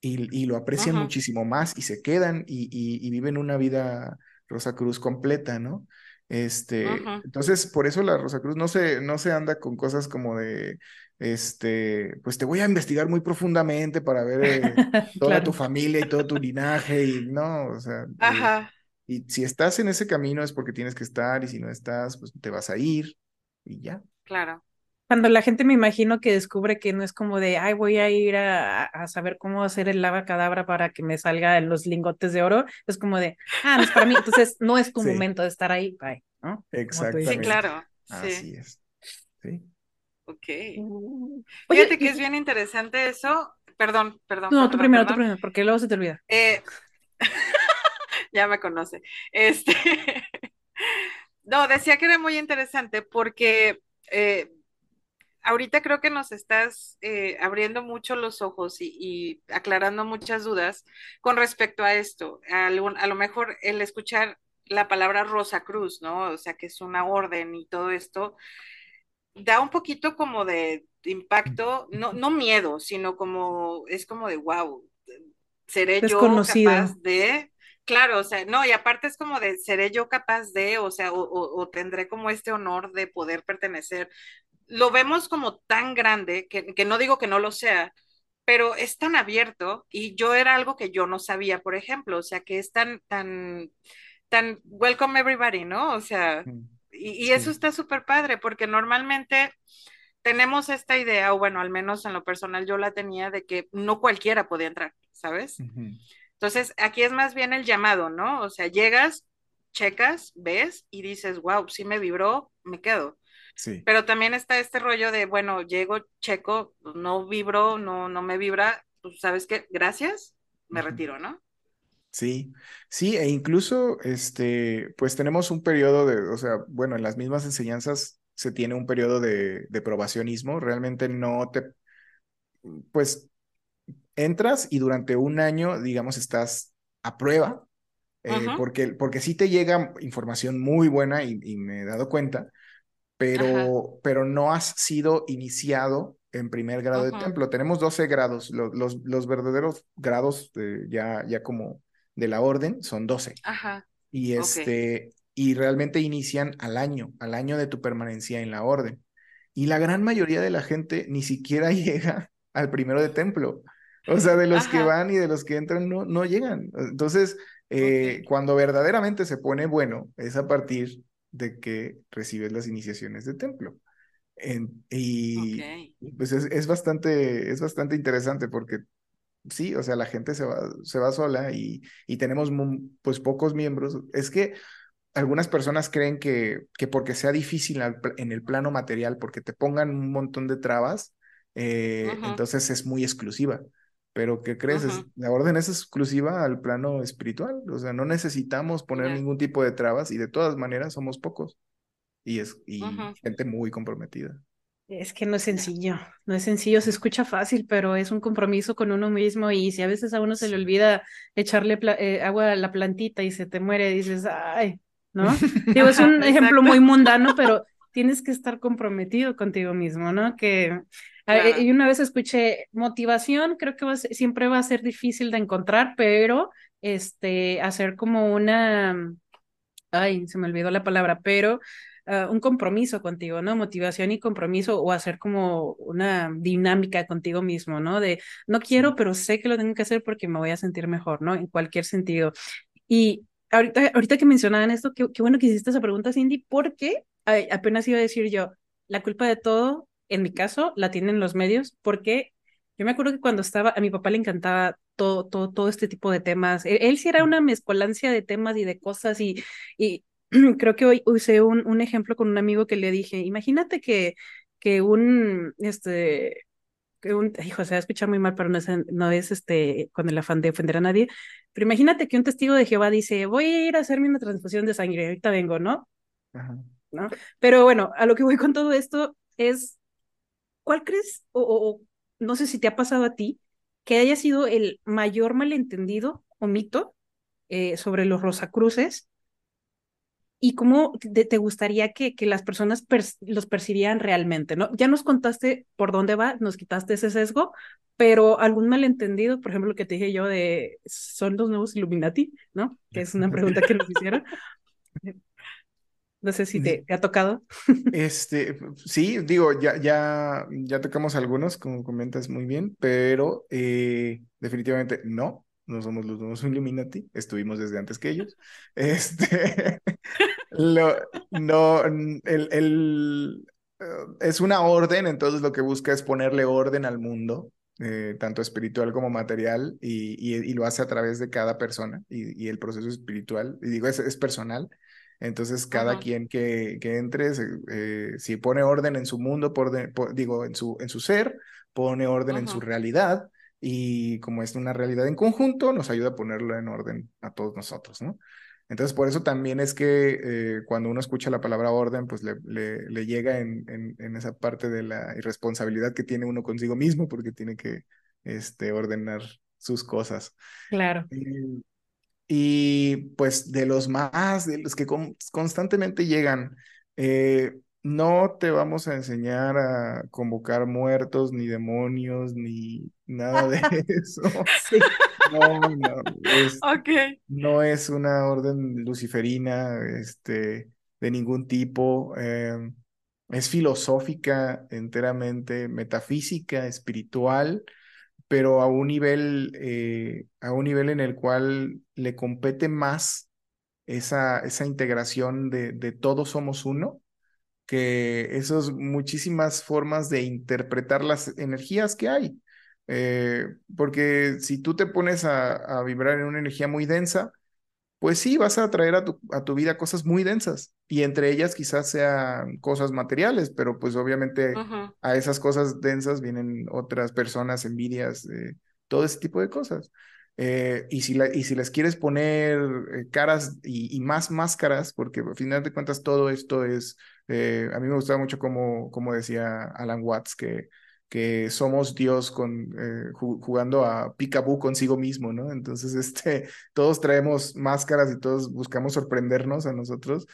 y, y lo aprecian muchísimo más y se quedan y, y, viven una vida Rosa Cruz completa, ¿no? Este, entonces, por eso la Rosa Cruz no se, no se anda con cosas como de, este, pues te voy a investigar muy profundamente para ver eh, toda tu familia y todo tu linaje y no, o sea, y si estás en ese camino es porque tienes que estar y si no estás, pues te vas a ir y ya. Claro. Cuando la gente me imagino que descubre que no es como de, ay, voy a ir a, a saber cómo hacer el lava cadabra para que me salga los lingotes de oro, es como de, ah, no es para mí, entonces no es tu momento de estar ahí, bye, ¿no? Exactamente. Sí, claro. Así es. Sí. Ok. Mm. Fíjate que es bien interesante eso. Perdón, perdón. No, tú primero, tú primero, porque luego se te olvida. Eh... ya me conoce. Este. no, decía que era muy interesante porque eh, ahorita creo que nos estás eh, abriendo mucho los ojos y, aclarando muchas dudas con respecto a esto. A, a lo mejor el escuchar la palabra Rosa Cruz, ¿no? O sea, que es una orden y todo esto, da un poquito como de impacto, no, no miedo, sino como, es como de, wow, seré yo capaz de, claro, o sea, no, y aparte es como de, seré yo capaz de, o sea, o, tendré como este honor de poder pertenecer. Lo vemos como tan grande, que, que no digo que no lo sea, pero es tan abierto y yo era algo que yo no sabía, por ejemplo, o sea, que es tan, tan, tan welcome everybody, ¿no? O sea, y, eso está súper padre porque normalmente tenemos esta idea, o bueno, al menos en lo personal yo la tenía, de que no cualquiera podía entrar, ¿sabes? Entonces, aquí es más bien el llamado, ¿no? O sea, llegas, checas, ves y dices, wow, sí me vibró, me quedo. Sí. Pero también está este rollo de, bueno, llego, checo, no vibro, no, no me vibra, pues sabes qué, gracias, me retiro, ¿no? Sí, sí, e incluso, este, pues tenemos un periodo de, o sea, bueno, en las mismas enseñanzas se tiene un periodo de, de probacionismo, realmente no te, pues, entras y durante un año, digamos, estás a prueba, eh, porque, porque sí te llega información muy buena y, me he dado cuenta, pero, pero no has sido iniciado en primer grado de templo. Tenemos 12 grados, los, los, los verdaderos grados ya, ya como de la orden son 12. Ajá. Y este, y realmente inician al año, al año de tu permanencia en la orden. Y la gran mayoría de la gente ni siquiera llega al primero de templo. O sea, de los que van y de los que entran no, no llegan. Entonces, eh, cuando verdaderamente se pone bueno, es a partir de que recibes las iniciaciones de templo. y pues es, es, bastante, es bastante interesante porque sí, o sea, la gente se va, se va sola y, y tenemos pues pocos miembros. Es que algunas personas creen que, que porque sea difícil en el plano material, porque te pongan un montón de trabas, eh, entonces es muy exclusiva. Pero ¿qué crees? la orden es exclusiva al plano espiritual. O sea, no necesitamos poner ningún tipo de trabas y de todas maneras somos pocos. Y es y gente muy comprometida. Es que no es sencillo, no es sencillo, se escucha fácil, pero es un compromiso con uno mismo y si a veces a uno se le olvida echarle eh, agua a la plantita y se te muere, dices, ay, ¿no? Digo, es un ejemplo muy mundano, pero tienes que estar comprometido contigo mismo, ¿no? Que y una vez escuché motivación, creo que siempre va a ser difícil de encontrar, pero este, hacer como una, ay, se me olvidó la palabra, pero Ah, un compromiso contigo, ¿no? Motivación y compromiso o hacer como una dinámica contigo mismo, ¿no? De no quiero, pero sé que lo tengo que hacer porque me voy a sentir mejor, ¿no? En cualquier sentido. Y ahorita, ahorita que mencionaban esto, qué, bueno que hiciste esa pregunta, Cindy, porque apenas iba a decir yo, la culpa de todo, en mi caso, la tienen los medios, porque yo me acuerdo que cuando estaba, a mi papá le encantaba todo, todo, todo este tipo de temas. Él, él sí era una mezcolancia de temas y de cosas y, y creo que hoy usé un, un ejemplo con un amigo que le dije, imagínate que, que un, este, que un, hijo, se va a escuchar muy mal, pero no es, no es este, con el afán de ofender a nadie, pero imagínate que un testigo de Jehová dice, voy a ir a hacerme una transfusión de sangre, ahorita vengo, ¿no? ¿No? Pero bueno, a lo que voy con todo esto es, ¿cuál crees, o, o no sé si te ha pasado a ti, que haya sido el mayor malentendido o mito eh, sobre los Rosacruces y cómo te, te gustaría que, que, las personas los percibieran realmente, ¿no? Ya nos contaste por dónde va, nos quitaste ese sesgo, pero algún malentendido, por ejemplo, lo que te dije yo de, ¿son los nuevos Illuminati? ¿No? Que es una pregunta que nos hicieron. No sé si te, te, ha tocado. Este, sí, digo, ya, ya, ya tocamos algunos, como comentas muy bien, pero eh, definitivamente no no somos los nuevos Illuminati, estuvimos desde antes que ellos. Este, lo, no, el, el, eh, es una orden, entonces lo que busca es ponerle orden al mundo, eh, tanto espiritual como material, y, y, lo hace a través de cada persona, y, y el proceso espiritual, y digo, es, es personal. Entonces, cada quien que, que entre, eh, si pone orden en su mundo, por, digo, en su, en su ser, pone orden en su realidad, y como es una realidad en conjunto, nos ayuda a ponerlo en orden a todos nosotros, ¿no? Entonces, por eso también es que eh, cuando uno escucha la palabra orden, pues le, le, llega en, en, esa parte de la irresponsabilidad que tiene uno consigo mismo, porque tiene que este, ordenar sus cosas. Claro. Y, y pues de los más, de los que constantemente llegan, eh, no te vamos a enseñar a convocar muertos, ni demonios, ni nada de eso. No, no. Es, no es una orden luciferina este, de ningún tipo. Em, es filosófica enteramente, metafísica, espiritual, pero a un nivel, eh, a un nivel en el cual le compete más esa, esa integración de, todos somos uno que esas muchísimas formas de interpretar las energías que hay. Eh, porque si tú te pones a, vibrar en una energía muy densa, pues sí, vas a traer a tu, a tu vida cosas muy densas y entre ellas quizás sean cosas materiales, pero pues obviamente a esas cosas densas vienen otras personas, envidias, eh, todo ese tipo de cosas. Eh, y, si la, y si les quieres poner eh, caras y, y, más máscaras, porque al final de cuentas todo esto es, eh, a mí me gustaba mucho como, como decía Alan Watts, que, que somos Dios con, jugando a picaboo consigo mismo, ¿no? Entonces, este, todos traemos máscaras y todos buscamos sorprendernos a nosotros.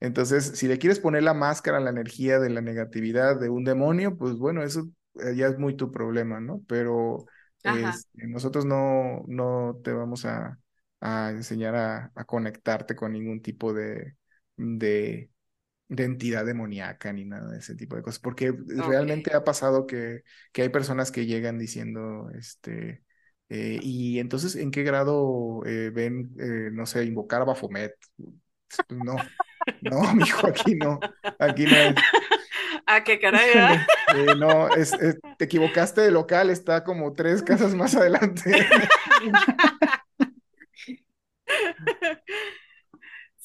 Entonces, si le quieres poner la máscara, la energía de la negatividad de un demonio, pues bueno, eso ya es muy tu problema, ¿no? Pero este, nosotros no, no te vamos a, a enseñar a, a, conectarte con ningún tipo de, de, de, entidad demoníaca ni nada de ese tipo de cosas, porque realmente ha pasado que, que hay personas que llegan diciendo, este, eh, y entonces, ¿en qué grado eh, ven, eh, no sé, invocar a Bafomet? No, no, mijo, aquí no, aquí no es. Ah, qué caray. ¿eh? no, es, te equivocaste de local, está como tres casas más adelante.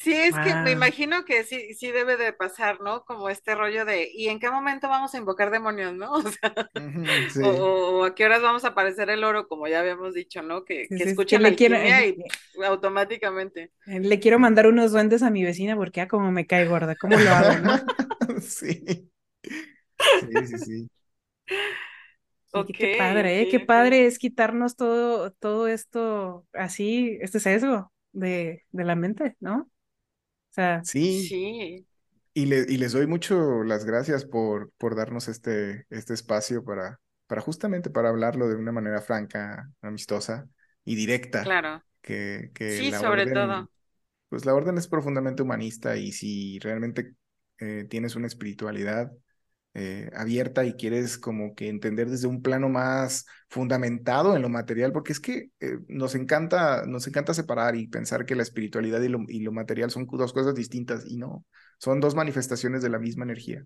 Sí, es que me imagino que sí, sí debe de pasar, ¿no? Como este rollo de, ¿y en qué momento vamos a invocar demonios, no? O, o, a qué horas vamos a aparecer el oro, como ya habíamos dicho, ¿no? Que, que escuchen la y automáticamente. Le quiero mandar unos duendes a mi vecina porque ya como me cae gorda, ¿cómo lo hago, no? sí. Sí, sí, sí. qué padre, ¿eh? Qué padre es quitarnos todo, todo esto así, este sesgo de, de la mente, ¿no? O sea, sí. sí. Y, le, y les doy mucho las gracias por, por darnos este, este espacio para, para justamente para hablarlo de una manera franca, amistosa y directa. Claro. Que, que sí, sobre todo. Pues la orden es profundamente humanista y si realmente eh, tienes una espiritualidad eh, abierta y quieres como que entender desde un plano más fundamentado en lo material, porque es que eh, nos encanta, nos encanta separar y pensar que la espiritualidad y lo, y lo material son dos cosas distintas y no, son dos manifestaciones de la misma energía.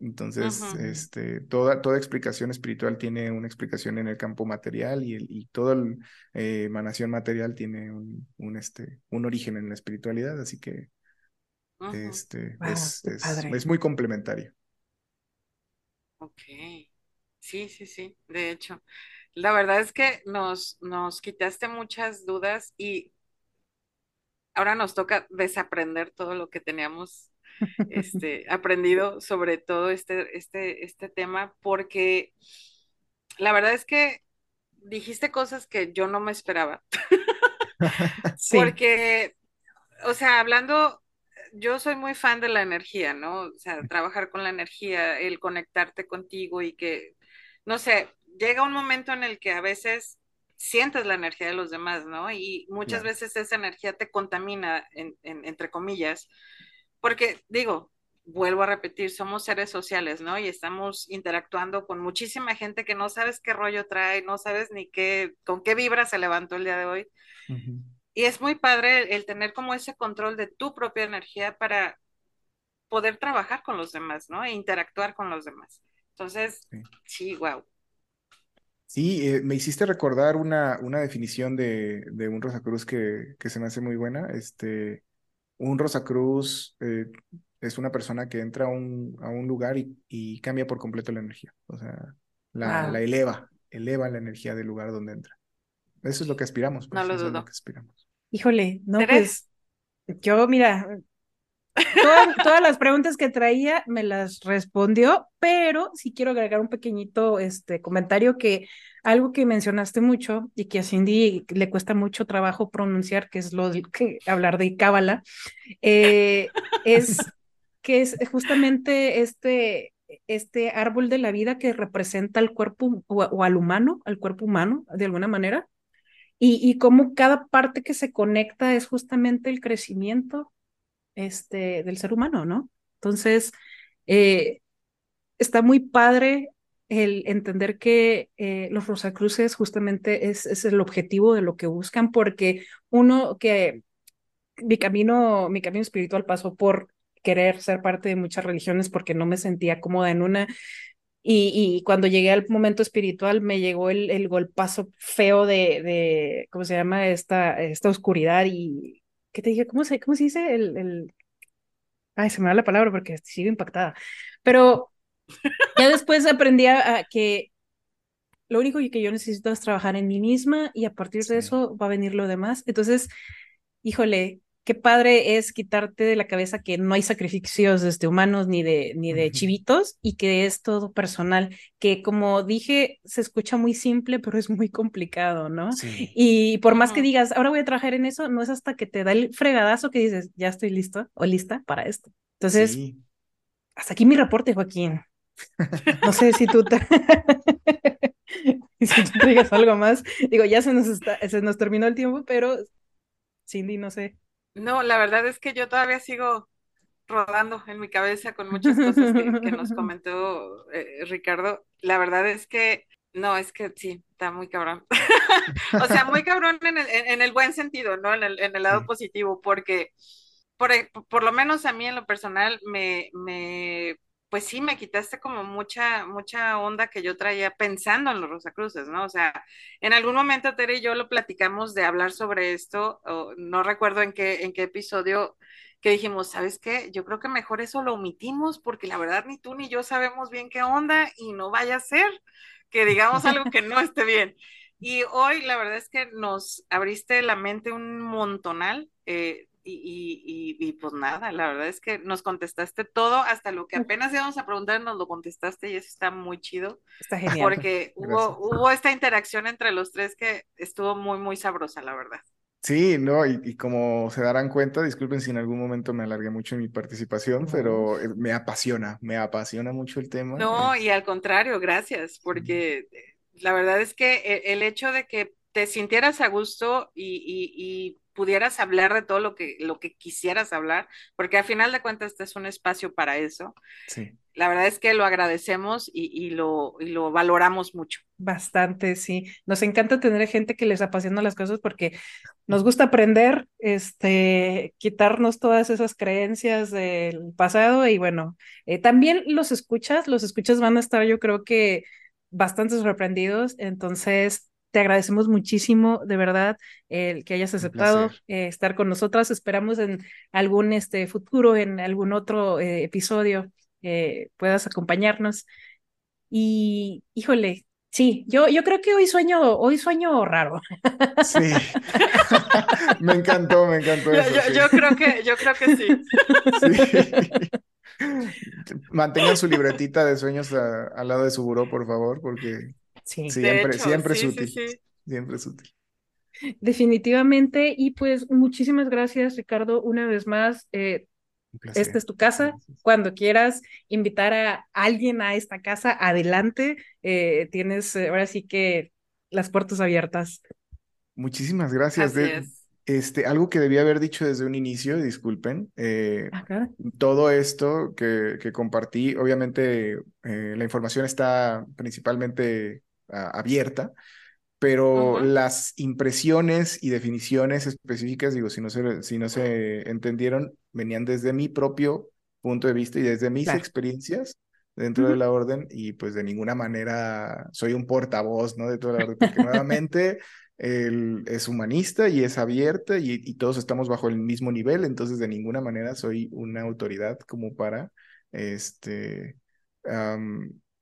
Entonces, este, toda, toda explicación espiritual tiene una explicación en el campo material y, el, y toda eh, emanación material tiene un, un, este, un origen en la espiritualidad, así que Este, es, es, muy complementario. Ok. Sí, sí, sí, de hecho. La verdad es que nos, nos quitaste muchas dudas y ahora nos toca desaprender todo lo que teníamos este, aprendido sobre todo este, este, este tema, porque la verdad es que dijiste cosas que yo no me esperaba. Porque, o sea, hablando, yo soy muy fan de la energía, ¿no? O sea, trabajar con la energía, el conectarte contigo y que, no sé, llega un momento en el que a veces sientes la energía de los demás, ¿no? Y muchas veces esa energía te contamina, entre comillas, porque digo, vuelvo a repetir, somos seres sociales, ¿no? Y estamos interactuando con muchísima gente que no sabes qué rollo trae, no sabes ni qué, con qué vibra se levantó el día de hoy. Y es muy padre el, tener como ese control de tu propia energía para poder trabajar con los demás, ¿no? E interactuar con los demás. Entonces, sí, wow. Sí, eh, me hiciste recordar una, una definición de, de un Rosacruz que, que se me hace muy buena. Este, un Rosacruz eh, es una persona que entra a un, a un lugar y, cambia por completo la energía. O sea, la, la, eleva, eleva la energía del lugar donde entra. Eso es lo que aspiramos. Pues, no lo dudo. que aspiramos. Híjole, no, pues yo, mira, todas, las preguntas que traía me las respondió, pero sí quiero agregar un pequeñito este, comentario que algo que mencionaste mucho y que a Cindy le cuesta mucho trabajo pronunciar, que es lo que hablar de Cábala, eh, es que es justamente este, este árbol de la vida que representa al cuerpo o, al humano, al cuerpo humano, de alguna manera, y, y cómo cada parte que se conecta es justamente el crecimiento este, del ser humano, ¿no? Entonces, eh, está muy padre el entender que eh, los Rosacruces justamente es, es, el objetivo de lo que buscan, porque uno que mi camino, mi camino espiritual pasó por querer ser parte de muchas religiones porque no me sentía cómoda en una. Y, y cuando llegué al momento espiritual me llegó el, el golpazo feo de, de, ¿cómo se llama? Esta, esta oscuridad y, ¿qué te dije? ¿Cómo se, cómo se dice? El, el... Ay, se me da la palabra porque sigo impactada. Pero ya después aprendí a, que lo único que yo necesito es trabajar en mí misma y a partir de eso va a venir lo demás. Entonces, híjole, qué padre es quitarte de la cabeza que no hay sacrificios este, humanos ni de, ni de chivitos y que es todo personal, que como dije, se escucha muy simple, pero es muy complicado, ¿no? Y por más que digas, ahora voy a trabajar en eso, no es hasta que te da el fregadazo que dices, ya estoy listo o lista para esto. Entonces, hasta aquí mi reporte, Joaquín. No sé si tú te... si tú traigas algo más. Digo, ya se nos, está, se nos terminó el tiempo, pero Cindy, no sé. No, la verdad es que yo todavía sigo rodando en mi cabeza con muchas cosas que, nos comentó eh, Ricardo. La verdad es que, no, es que sí, está muy cabrón. o sea, muy cabrón en el, en, el buen sentido, ¿no? En el, en el lado positivo, porque por, por, lo menos a mí en lo personal me, me pues sí, me quitaste como mucha, mucha onda que yo traía pensando en los Rosacruces, ¿no? O sea, en algún momento Tere y yo lo platicamos de hablar sobre esto, no recuerdo en qué, en qué episodio que dijimos, ¿sabes qué? Yo creo que mejor eso lo omitimos porque la verdad ni tú ni yo sabemos bien qué onda y no vaya a ser que digamos algo que no esté bien. Y hoy la verdad es que nos abriste la mente un montonal. Eh, y, pues nada, la verdad es que nos contestaste todo, hasta lo que apenas íbamos a preguntar, nos lo contestaste y eso está muy chido. Está genial. Porque hubo, hubo esta interacción entre los tres que estuvo muy, muy sabrosa, la verdad. Sí, no, y, como se darán cuenta, disculpen si en algún momento me alargué mucho en mi participación, pero eh, me apasiona, me apasiona mucho el tema. No, y al contrario, gracias, porque la verdad es que e, el, hecho de que te sintieras a gusto y pudieras hablar de todo lo que, lo que quisieras hablar, porque al final de cuentas este es un espacio para eso. Sí. La verdad es que lo agradecemos y, lo, y lo valoramos mucho. Bastante, sí. Nos encanta tener gente que les apasiona las cosas porque nos gusta aprender, este, quitarnos todas esas creencias del pasado y bueno, eh, también los escuchas, los escuchas van a estar yo creo que bastante sorprendidos, entonces te agradecemos muchísimo, de verdad, el que hayas aceptado eh, estar con nosotras. Esperamos en algún este, futuro, en algún otro eh, episodio, eh, puedas acompañarnos. Y, híjole, sí, yo, yo creo que hoy sueño, hoy sueño raro. Sí. me encantó, me encantó. Yo, yo, creo que, yo creo que sí. sí. Mantengan su libretita de sueños al lado de su buró, por favor, porque Sí. Siempre, siempre es útil. siempre es útil. Definitivamente. Y pues muchísimas gracias, Ricardo, una vez más. Eh, esta es tu casa. Cuando quieras invitar a alguien a esta casa, adelante. Eh, tienes eh, ahora sí que las puertas abiertas. Muchísimas gracias. este, algo que debía haber dicho desde un inicio, disculpen. todo esto que, que compartí, obviamente la información está principalmente abierta, pero las impresiones y definiciones específicas, digo, si no, se, si no se entendieron, venían desde mi propio punto de vista y desde mis experiencias dentro de la orden y pues de ninguna manera soy un portavoz, ¿no? De toda la orden, porque nuevamente él es humanista y es abierta y, todos estamos bajo el mismo nivel, entonces de ninguna manera soy una autoridad como para, este,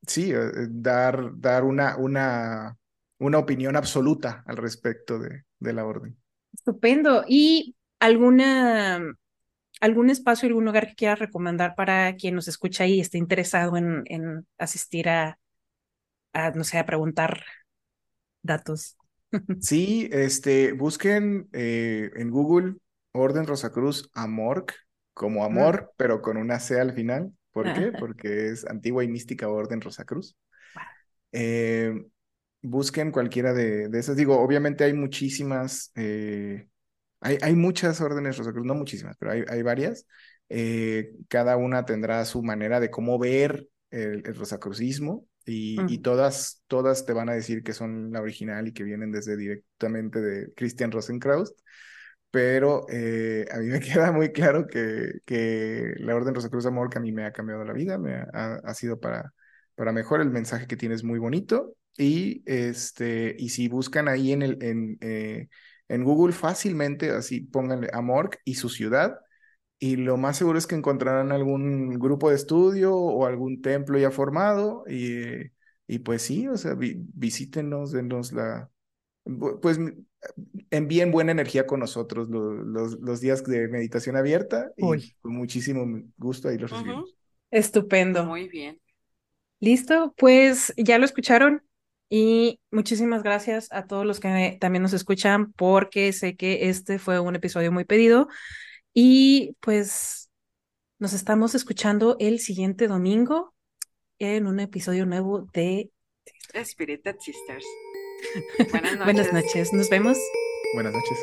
sí, eh, eh, dar, dar una, una, una opinión absoluta al respecto de, de la orden. Estupendo. ¿Y alguna, algún espacio, algún lugar que quieras recomendar para quien nos escucha y esté interesado en, en asistir a, a, no sé, a preguntar datos? Sí, este, busquen eh, en Google Orden Rosacruz Amorc, como amor, pero con una C al final. ¿Por qué? Porque es antigua y mística orden Rosacruz. Eh, busquen cualquiera de, esas. Digo, obviamente hay muchísimas, eh, hay, hay, muchas órdenes Rosacruz, no muchísimas, pero hay, hay varias. Eh, cada una tendrá su manera de cómo ver el, rosacrucismo y, y, todas, todas te van a decir que son la original y que vienen desde directamente de Christian Rosenkraus pero eh, a mí me queda muy claro que, que la Orden Rosacruz Amor, que a mí me ha cambiado la vida, me ha, ha, sido para, para mejor, el mensaje que tienes muy bonito, y, este, y si buscan ahí en, el, en, eh, en Google fácilmente, así pónganle Amor y su ciudad, y lo más seguro es que encontrarán algún grupo de estudio o algún templo ya formado, y, y pues sí, o sea, visítenos, denos la, pues envíen buena energía con nosotros los, los, días de meditación abierta y con muchísimo gusto ahí los recibimos. Estupendo. Muy bien. Listo, pues ya lo escucharon y muchísimas gracias a todos los que también nos escuchan porque sé que este fue un episodio muy pedido y pues nos estamos escuchando el siguiente domingo en un episodio nuevo de Spirited Sisters. Buenas noches. Buenas noches. Nos vemos. Buenas noches.